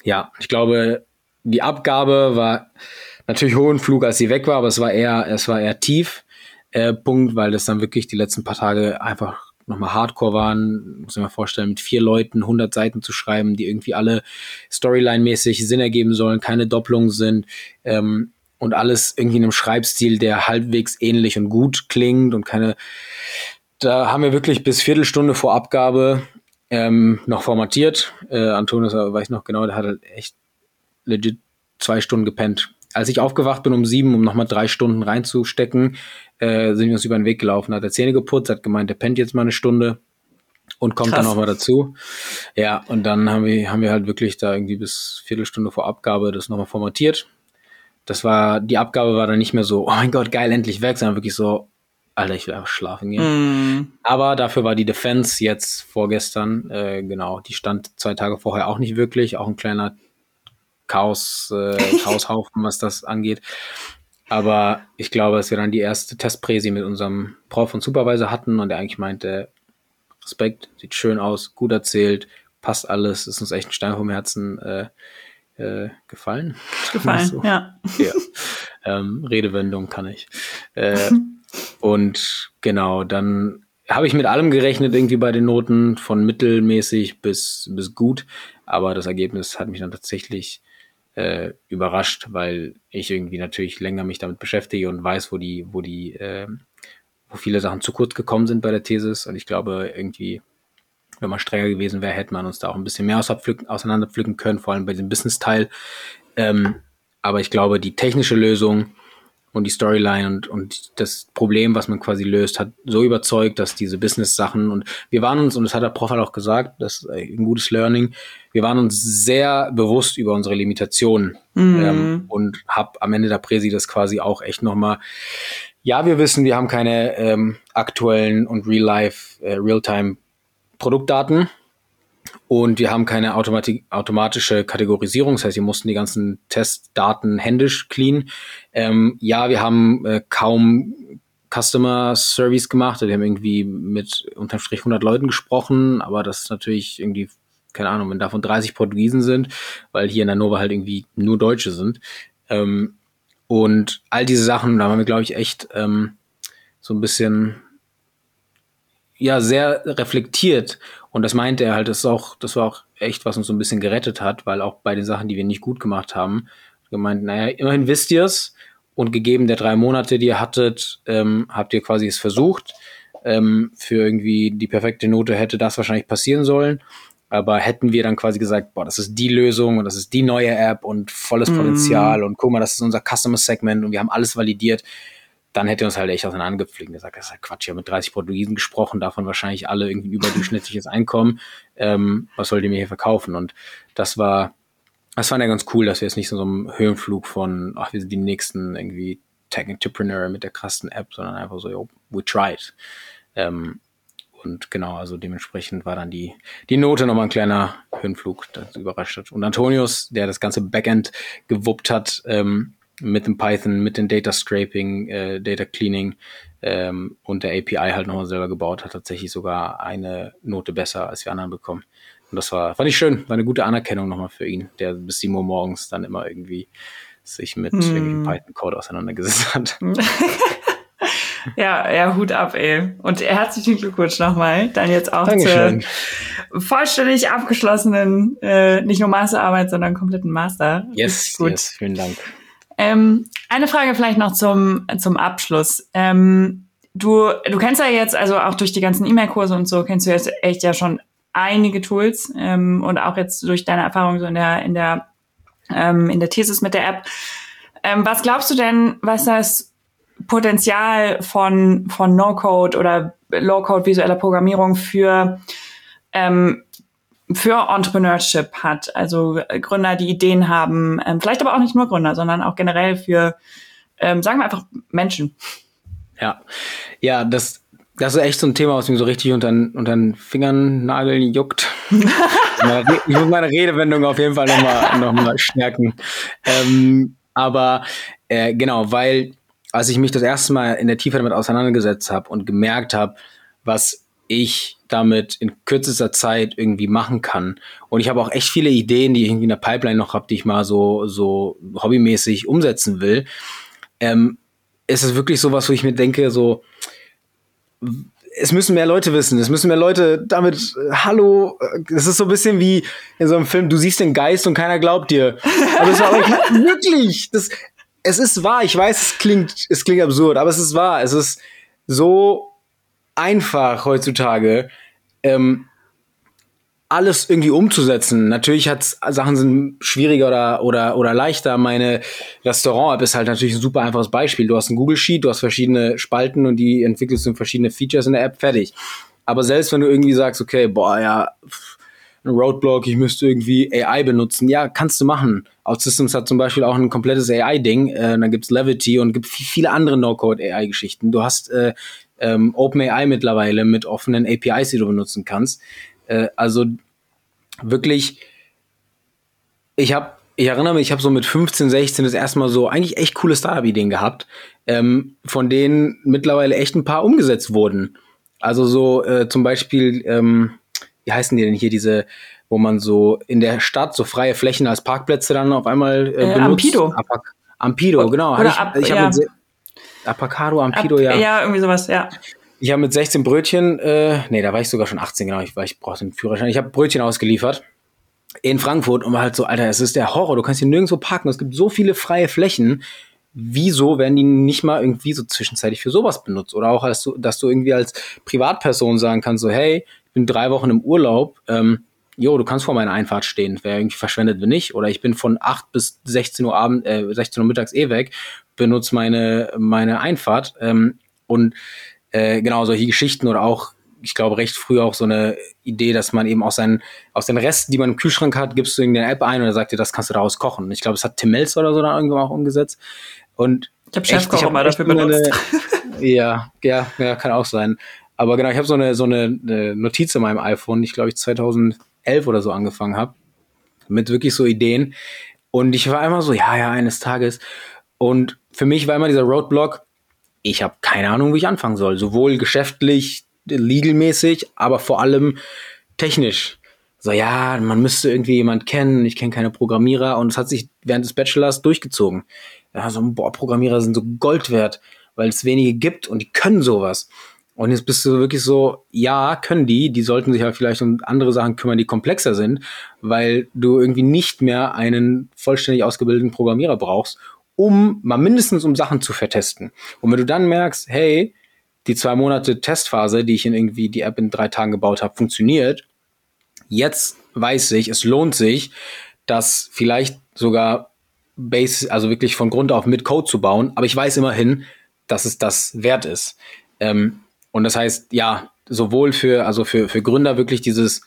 ja, ich glaube, die Abgabe war natürlich hohen Flug, als sie weg war, aber es war eher, es war eher tief. Äh, Punkt, weil das dann wirklich die letzten paar Tage einfach nochmal Hardcore waren, muss ich mir vorstellen, mit vier Leuten 100 Seiten zu schreiben, die irgendwie alle Storyline-mäßig Sinn ergeben sollen, keine Doppelungen sind ähm, und alles irgendwie in einem Schreibstil, der halbwegs ähnlich und gut klingt und keine. Da haben wir wirklich bis Viertelstunde vor Abgabe ähm, noch formatiert. Äh, Antonius weiß noch genau, der hat halt echt legit zwei Stunden gepennt. Als ich aufgewacht bin um sieben, um nochmal drei Stunden reinzustecken, äh, sind wir uns über den Weg gelaufen, hat er Zähne geputzt, hat gemeint, der pennt jetzt mal eine Stunde und kommt Krass. dann nochmal dazu. Ja, und dann haben wir, haben wir halt wirklich da irgendwie bis Viertelstunde vor Abgabe das nochmal formatiert. Das war, die Abgabe war dann nicht mehr so, oh mein Gott, geil, endlich weg, sondern wirklich so, Alter, ich will einfach schlafen gehen. Mm. Aber dafür war die Defense jetzt vorgestern, äh, genau, die stand zwei Tage vorher auch nicht wirklich, auch ein kleiner Chaos, äh, Chaoshaufen, was das angeht. Aber ich glaube, dass wir dann die erste Testpräsi mit unserem Prof und Supervisor hatten und er eigentlich meinte, Respekt, sieht schön aus, gut erzählt, passt alles, ist uns echt ein Stein vom Herzen äh, äh, gefallen. Gefallen, so. ja. ja. Ähm, Redewendung kann ich. Äh, und genau, dann habe ich mit allem gerechnet, irgendwie bei den Noten, von mittelmäßig bis, bis gut. Aber das Ergebnis hat mich dann tatsächlich äh, überrascht, weil ich irgendwie natürlich länger mich damit beschäftige und weiß, wo die, wo die, äh, wo viele Sachen zu kurz gekommen sind bei der Thesis. Und ich glaube, irgendwie, wenn man strenger gewesen wäre, hätte man uns da auch ein bisschen mehr auseinanderpflücken können, vor allem bei dem Business-Teil. Ähm, aber ich glaube, die technische Lösung und die Storyline und, und das Problem, was man quasi löst, hat so überzeugt, dass diese Business-Sachen und wir waren uns, und das hat der Prof halt auch gesagt, das ist ein gutes Learning, wir waren uns sehr bewusst über unsere Limitationen mhm. ähm, und hab am Ende der Präsi das quasi auch echt nochmal, ja, wir wissen, wir haben keine ähm, aktuellen und real-life, äh, real-time Produktdaten, und wir haben keine Automatik, automatische Kategorisierung, das heißt, wir mussten die ganzen Testdaten händisch clean. Ähm, ja, wir haben äh, kaum Customer Service gemacht. Wir haben irgendwie mit unterm Strich 100 Leuten gesprochen, aber das ist natürlich irgendwie, keine Ahnung, wenn davon 30 Portugiesen sind, weil hier in Hannover halt irgendwie nur Deutsche sind, Ähm, und all diese Sachen, da haben wir, glaube ich, echt ähm, so ein bisschen ja sehr reflektiert und das meinte er halt, das ist auch, das war auch echt, was uns so ein bisschen gerettet hat, weil auch bei den Sachen, die wir nicht gut gemacht haben, gemeint, naja, immerhin wisst ihr es und gegeben der drei Monate, die ihr hattet, ähm, habt ihr quasi es versucht. Ähm, für irgendwie die perfekte Note hätte das wahrscheinlich passieren sollen. Aber hätten wir dann quasi gesagt, boah, das ist die Lösung und das ist die neue App und volles mhm. Potenzial mm. und guck mal, das ist unser Customer Segment und wir haben alles validiert, dann hätte uns halt echt auseinandergepflegt und gesagt, das ist ja Quatsch, ich habe mit 30 Portugiesen gesprochen, davon wahrscheinlich alle irgendwie überdurchschnittliches Einkommen. Ähm, was sollt ihr mir hier verkaufen? Und das war, das fand er ganz cool, dass wir jetzt nicht so, so einem Höhenflug von, ach, wir sind die nächsten irgendwie Tech-Entrepreneur mit der krassen App, sondern einfach so, yo, we tried. Ähm, und genau, also dementsprechend war dann die, die Note nochmal ein kleiner Höhenflug, das überrascht hat. Und Antonius, der das ganze Backend gewuppt hat, ähm, mit dem Python, mit dem Data Scraping, äh, Data Cleaning ähm, und der API halt nochmal selber gebaut, hat tatsächlich sogar eine Note besser als wir anderen bekommen. Und das war, fand ich schön, war eine gute Anerkennung nochmal für ihn, der bis 7 Uhr morgens dann immer irgendwie sich mit irgendwie Python-Code auseinandergesetzt hat. ja, ja, Hut ab, ey. Und herzlichen Glückwunsch nochmal. Dann jetzt auch Dankeschön. zur vollständig abgeschlossenen, äh, nicht nur Masterarbeit, sondern kompletten Master. Yes, gut. yes, vielen Dank. Ähm, eine Frage vielleicht noch zum, zum Abschluss. Ähm, du, du kennst ja jetzt, also auch durch die ganzen E-Mail-Kurse und so, kennst du jetzt echt ja schon einige Tools ähm, und auch jetzt durch deine Erfahrung so in der, in der, ähm, in der Thesis mit der App. Ähm, was glaubst du denn, was das Potenzial von, von No-Code oder Low-Code visueller Programmierung für ähm, für Entrepreneurship hat. Also äh, Gründer, die Ideen haben, ähm, vielleicht aber auch nicht nur Gründer, sondern auch generell für, ähm, sagen wir einfach Menschen. Ja, ja, das, das ist echt so ein Thema, was mir so richtig unter, unter den Fingern nageln juckt. ich muss meine Redewendung auf jeden Fall nochmal noch mal stärken. Ähm, aber äh, genau, weil als ich mich das erste Mal in der Tiefe damit auseinandergesetzt habe und gemerkt habe, was ich damit in kürzester Zeit irgendwie machen kann. Und ich habe auch echt viele Ideen, die ich irgendwie in der Pipeline noch habe, die ich mal so, so hobbymäßig umsetzen will. Ähm, ist es wirklich so was, wo ich mir denke, so, es müssen mehr Leute wissen, es müssen mehr Leute damit, äh, hallo, es ist so ein bisschen wie in so einem Film, du siehst den Geist und keiner glaubt dir. Aber es war wirklich, das, es ist wahr, ich weiß, es klingt, es klingt absurd, aber es ist wahr, es ist so einfach heutzutage, ähm, alles irgendwie umzusetzen. Natürlich hat Sachen sind schwieriger oder, oder, oder leichter. Meine Restaurant-App ist halt natürlich ein super einfaches Beispiel. Du hast ein Google Sheet, du hast verschiedene Spalten und die entwickelst du in verschiedene Features in der App, fertig. Aber selbst wenn du irgendwie sagst, okay, boah, ja, ein Roadblock, ich müsste irgendwie AI benutzen, ja, kannst du machen. OutSystems hat zum Beispiel auch ein komplettes AI-Ding. Äh, dann gibt's Levity und gibt viele andere No-Code-AI-Geschichten. Du hast äh, ähm, OpenAI mittlerweile mit offenen APIs, die du benutzen kannst. Äh, also wirklich, ich habe, ich erinnere mich, ich habe so mit 15, 16 das erste Mal so eigentlich echt coole Startup-Ideen gehabt, ähm, von denen mittlerweile echt ein paar umgesetzt wurden. Also so äh, zum Beispiel, ähm, wie heißen die denn hier diese, wo man so in der Stadt so freie Flächen als Parkplätze dann auf einmal äh, benutzt? Äh, Ampido. Ampido, genau. Oder ich, ab, ich ja. mit, Apacado, Ampido, Ab, ja. Ja, irgendwie sowas, ja. Ich habe mit 16 Brötchen, äh, nee, da war ich sogar schon 18, genau, ich, ich brauchte einen Führerschein. Ich habe Brötchen ausgeliefert in Frankfurt und war halt so, Alter, es ist der Horror, du kannst hier nirgendwo parken, es gibt so viele freie Flächen. Wieso werden die nicht mal irgendwie so zwischenzeitlich für sowas benutzt? Oder auch, als du, dass du irgendwie als Privatperson sagen kannst, so, hey, ich bin drei Wochen im Urlaub, ähm, jo, du kannst vor meiner Einfahrt stehen, wer irgendwie verschwendet, wenn nicht. Oder ich bin von 8 bis 16 Uhr Abend, äh, 16 Uhr mittags eh weg, benutze meine, meine Einfahrt. Ähm, und äh, genau solche Geschichten oder auch, ich glaube, recht früh auch so eine Idee, dass man eben aus, seinen, aus den Resten, die man im Kühlschrank hat, gibst du irgendeine App ein und er sagt dir, das kannst du daraus kochen. Ich glaube, es hat Tim Melzer oder so da irgendwann auch umgesetzt. Und ich habe Chefkoch mal dafür benutzt. Eine, ja, ja, ja, kann auch sein. Aber genau, ich habe so eine, so eine, eine Notiz in meinem iPhone, ich glaube ich 2011 oder so angefangen habe, mit wirklich so Ideen. Und ich war immer so, ja, ja, eines Tages. Und für mich war immer dieser Roadblock, ich habe keine Ahnung, wie ich anfangen soll. Sowohl geschäftlich, legalmäßig, aber vor allem technisch. so, ja, man müsste irgendwie jemand kennen, ich kenne keine Programmierer und es hat sich während des Bachelors durchgezogen. Ja, so, boah, Programmierer sind so Gold wert, weil es wenige gibt und die können sowas. Und jetzt bist du wirklich so, ja, können die, die sollten sich halt vielleicht um andere Sachen kümmern, die komplexer sind, weil du irgendwie nicht mehr einen vollständig ausgebildeten Programmierer brauchst, um mal mindestens um Sachen zu vertesten. Und wenn du dann merkst, hey, die zwei Monate Testphase, die ich in irgendwie die App in drei Tagen gebaut habe, funktioniert, jetzt weiß ich, es lohnt sich, das vielleicht sogar Base, also wirklich von Grund auf mit Code zu bauen, aber ich weiß immerhin, dass es das wert ist. Ähm, und das heißt, ja, sowohl für, also für, für Gründer wirklich dieses,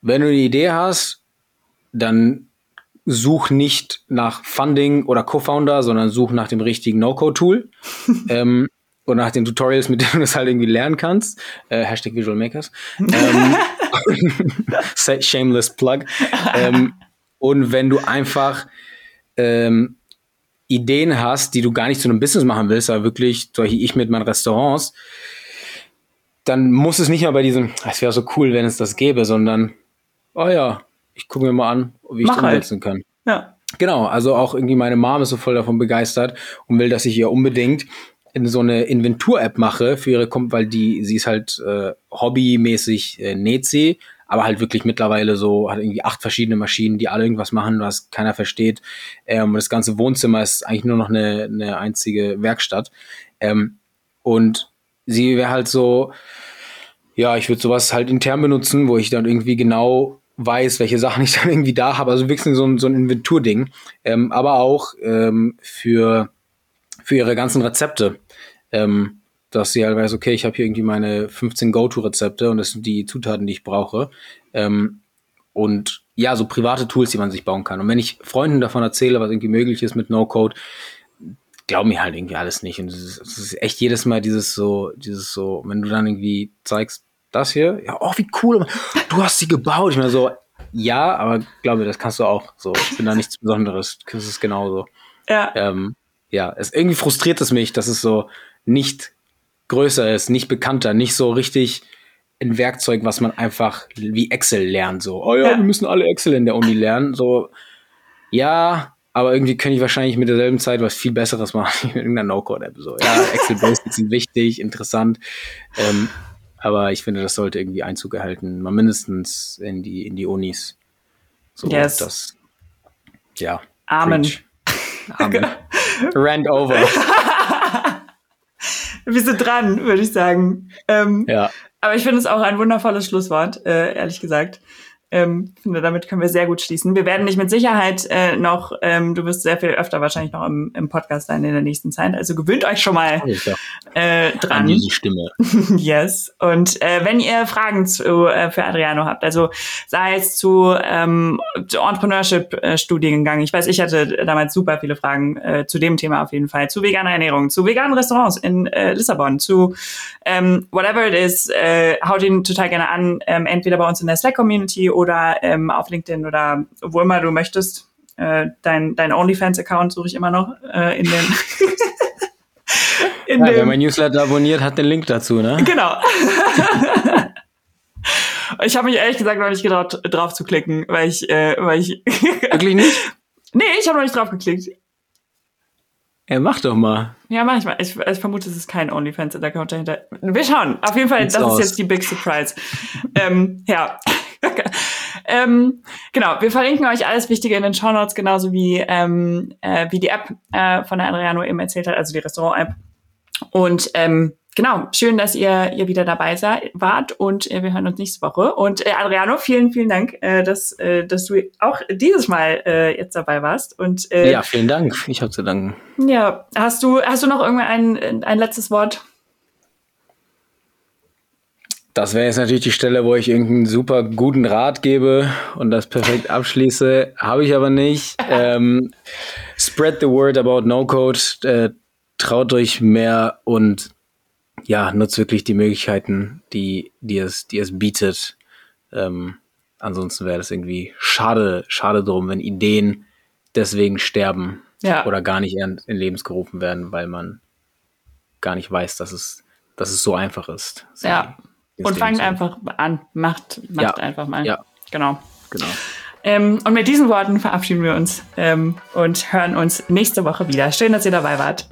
wenn du eine Idee hast, dann such nicht nach Funding oder Co-Founder, sondern such nach dem richtigen No-Code-Tool. ähm, und nach den Tutorials, mit denen du das halt irgendwie lernen kannst. Äh, Hashtag Visual Makers. ähm, shameless Plug. Ähm, und wenn du einfach ähm, Ideen hast, die du gar nicht zu einem Business machen willst, aber wirklich, solche ich mit meinen Restaurants, dann muss es nicht mehr bei diesem, es wäre so cool, wenn es das gäbe, sondern, oh ja, ich gucke mir mal an, wie ich das halt. umsetzen kann. Ja. Genau, also auch irgendwie meine Mom ist so voll davon begeistert und will, dass ich ihr unbedingt in so eine Inventur-App mache für ihre, Kom weil die, sie ist halt äh, hobbymäßig äh, näht sie, aber halt wirklich mittlerweile so, hat irgendwie acht verschiedene Maschinen, die alle irgendwas machen, was keiner versteht. Ähm, das ganze Wohnzimmer ist eigentlich nur noch eine, eine einzige Werkstatt. Ähm, und sie wäre halt so, ja, ich würde sowas halt intern benutzen, wo ich dann irgendwie genau weiß, welche Sachen ich dann irgendwie da habe. Also wirklich so ein, so ein Inventurding. Ähm, aber auch ähm, für, für ihre ganzen Rezepte. Ähm, dass sie halt weiß, okay, ich habe hier irgendwie meine 15 Go-To-Rezepte und das sind die Zutaten, die ich brauche. Ähm, und ja, so private Tools, die man sich bauen kann. Und wenn ich Freunden davon erzähle, was irgendwie möglich ist mit No-Code, glauben mir halt irgendwie alles nicht. Und es ist, echt jedes Mal dieses so, dieses so, wenn du dann irgendwie zeigst, das hier, ja, oh, wie cool, du hast sie gebaut. Ich meine so, ja, aber glaube mir, das kannst du auch. So, ich bin da nichts Besonderes. Das ist genauso. Ja. Ähm, ja, es irgendwie frustriert es mich, dass es so nicht größer ist, nicht bekannter, nicht so richtig ein Werkzeug, was man einfach wie Excel lernt. So, oh ja, Ja. wir müssen alle Excel in der Uni lernen. So, ja, aber irgendwie könnte ich wahrscheinlich mit derselben Zeit was viel Besseres machen mit irgendeiner No-Code-App. So, ja, Excel Basics sind wichtig, interessant. Ähm, aber ich finde, das sollte irgendwie Einzug erhalten, mal mindestens in die, in die Unis. So, Yes. das, ja. Amen. Preach. Amen. Rand over. Wir sind dran, würde ich sagen. Ähm, Ja. Aber ich finde es auch ein wundervolles Schlusswort, äh, ehrlich gesagt. Ähm, finde, damit können wir sehr gut schließen. Wir werden dich mit Sicherheit äh, noch, ähm, du wirst sehr viel öfter wahrscheinlich noch im, im Podcast sein in der nächsten Zeit. Also gewöhnt euch schon mal äh, an dran. diese Stimme. Yes. Und äh, wenn ihr Fragen zu, äh, für Adriano habt, also sei es zu, ähm, zu Entrepreneurship-Studiengang, ich weiß, ich hatte damals super viele Fragen äh, zu dem Thema auf jeden Fall, zu veganer Ernährung, zu veganen Restaurants in äh, Lissabon, zu ähm, whatever it is, äh, haut ihn total gerne an, ähm, entweder bei uns in der Slack-Community oder ähm, auf LinkedIn oder wo immer du möchtest. Äh, dein dein OnlyFans-Account suche ich immer noch äh, in den in Ja, dem wer mein Newsletter abonniert, hat den Link dazu, ne? Genau. ich habe mich ehrlich gesagt noch nicht getraut, drauf zu klicken, weil ich, äh, weil ich. Wirklich nicht? nee, ich habe noch nicht drauf geklickt. Ja, mach doch mal. Ja, manchmal. Ich, ich vermute, es ist kein OnlyFans-Account dahinter. Wir schauen. Auf jeden Fall, Sieht's das aus. ist jetzt die Big Surprise. ähm, ja. ähm, genau, wir verlinken euch alles Wichtige in den Show Notes, genauso wie, ähm, äh, wie die App äh, von der Adriano eben erzählt hat, also die Restaurant-App. Und ähm, genau, schön, dass ihr, ihr wieder dabei sei, wart und äh, wir hören uns nächste Woche. Und äh, Adriano, vielen, vielen Dank, äh, dass, äh, dass du auch dieses Mal äh, jetzt dabei warst. Und äh, Ja, vielen Dank. Ich habe zu danken. ja, hast du, hast du noch irgendwann ein, ein letztes Wort? Das wäre jetzt natürlich die Stelle, wo ich irgendeinen super guten Rat gebe und das perfekt abschließe. Habe ich aber nicht. Ähm, spread the word about No-Code. Äh, traut euch mehr und ja, nutzt wirklich die Möglichkeiten, die, die, es, die es bietet. Ähm, ansonsten wäre das irgendwie schade, schade drum, wenn Ideen deswegen sterben Ja. oder gar nicht in, in Lebens gerufen werden, weil man gar nicht weiß, dass es, dass es so einfach ist. Ja. Und fangt einfach an. Macht, macht Ja. einfach mal. Ja, Genau. Genau. Ähm, und mit diesen Worten verabschieden wir uns ähm, und hören uns nächste Woche wieder. Schön, dass ihr dabei wart.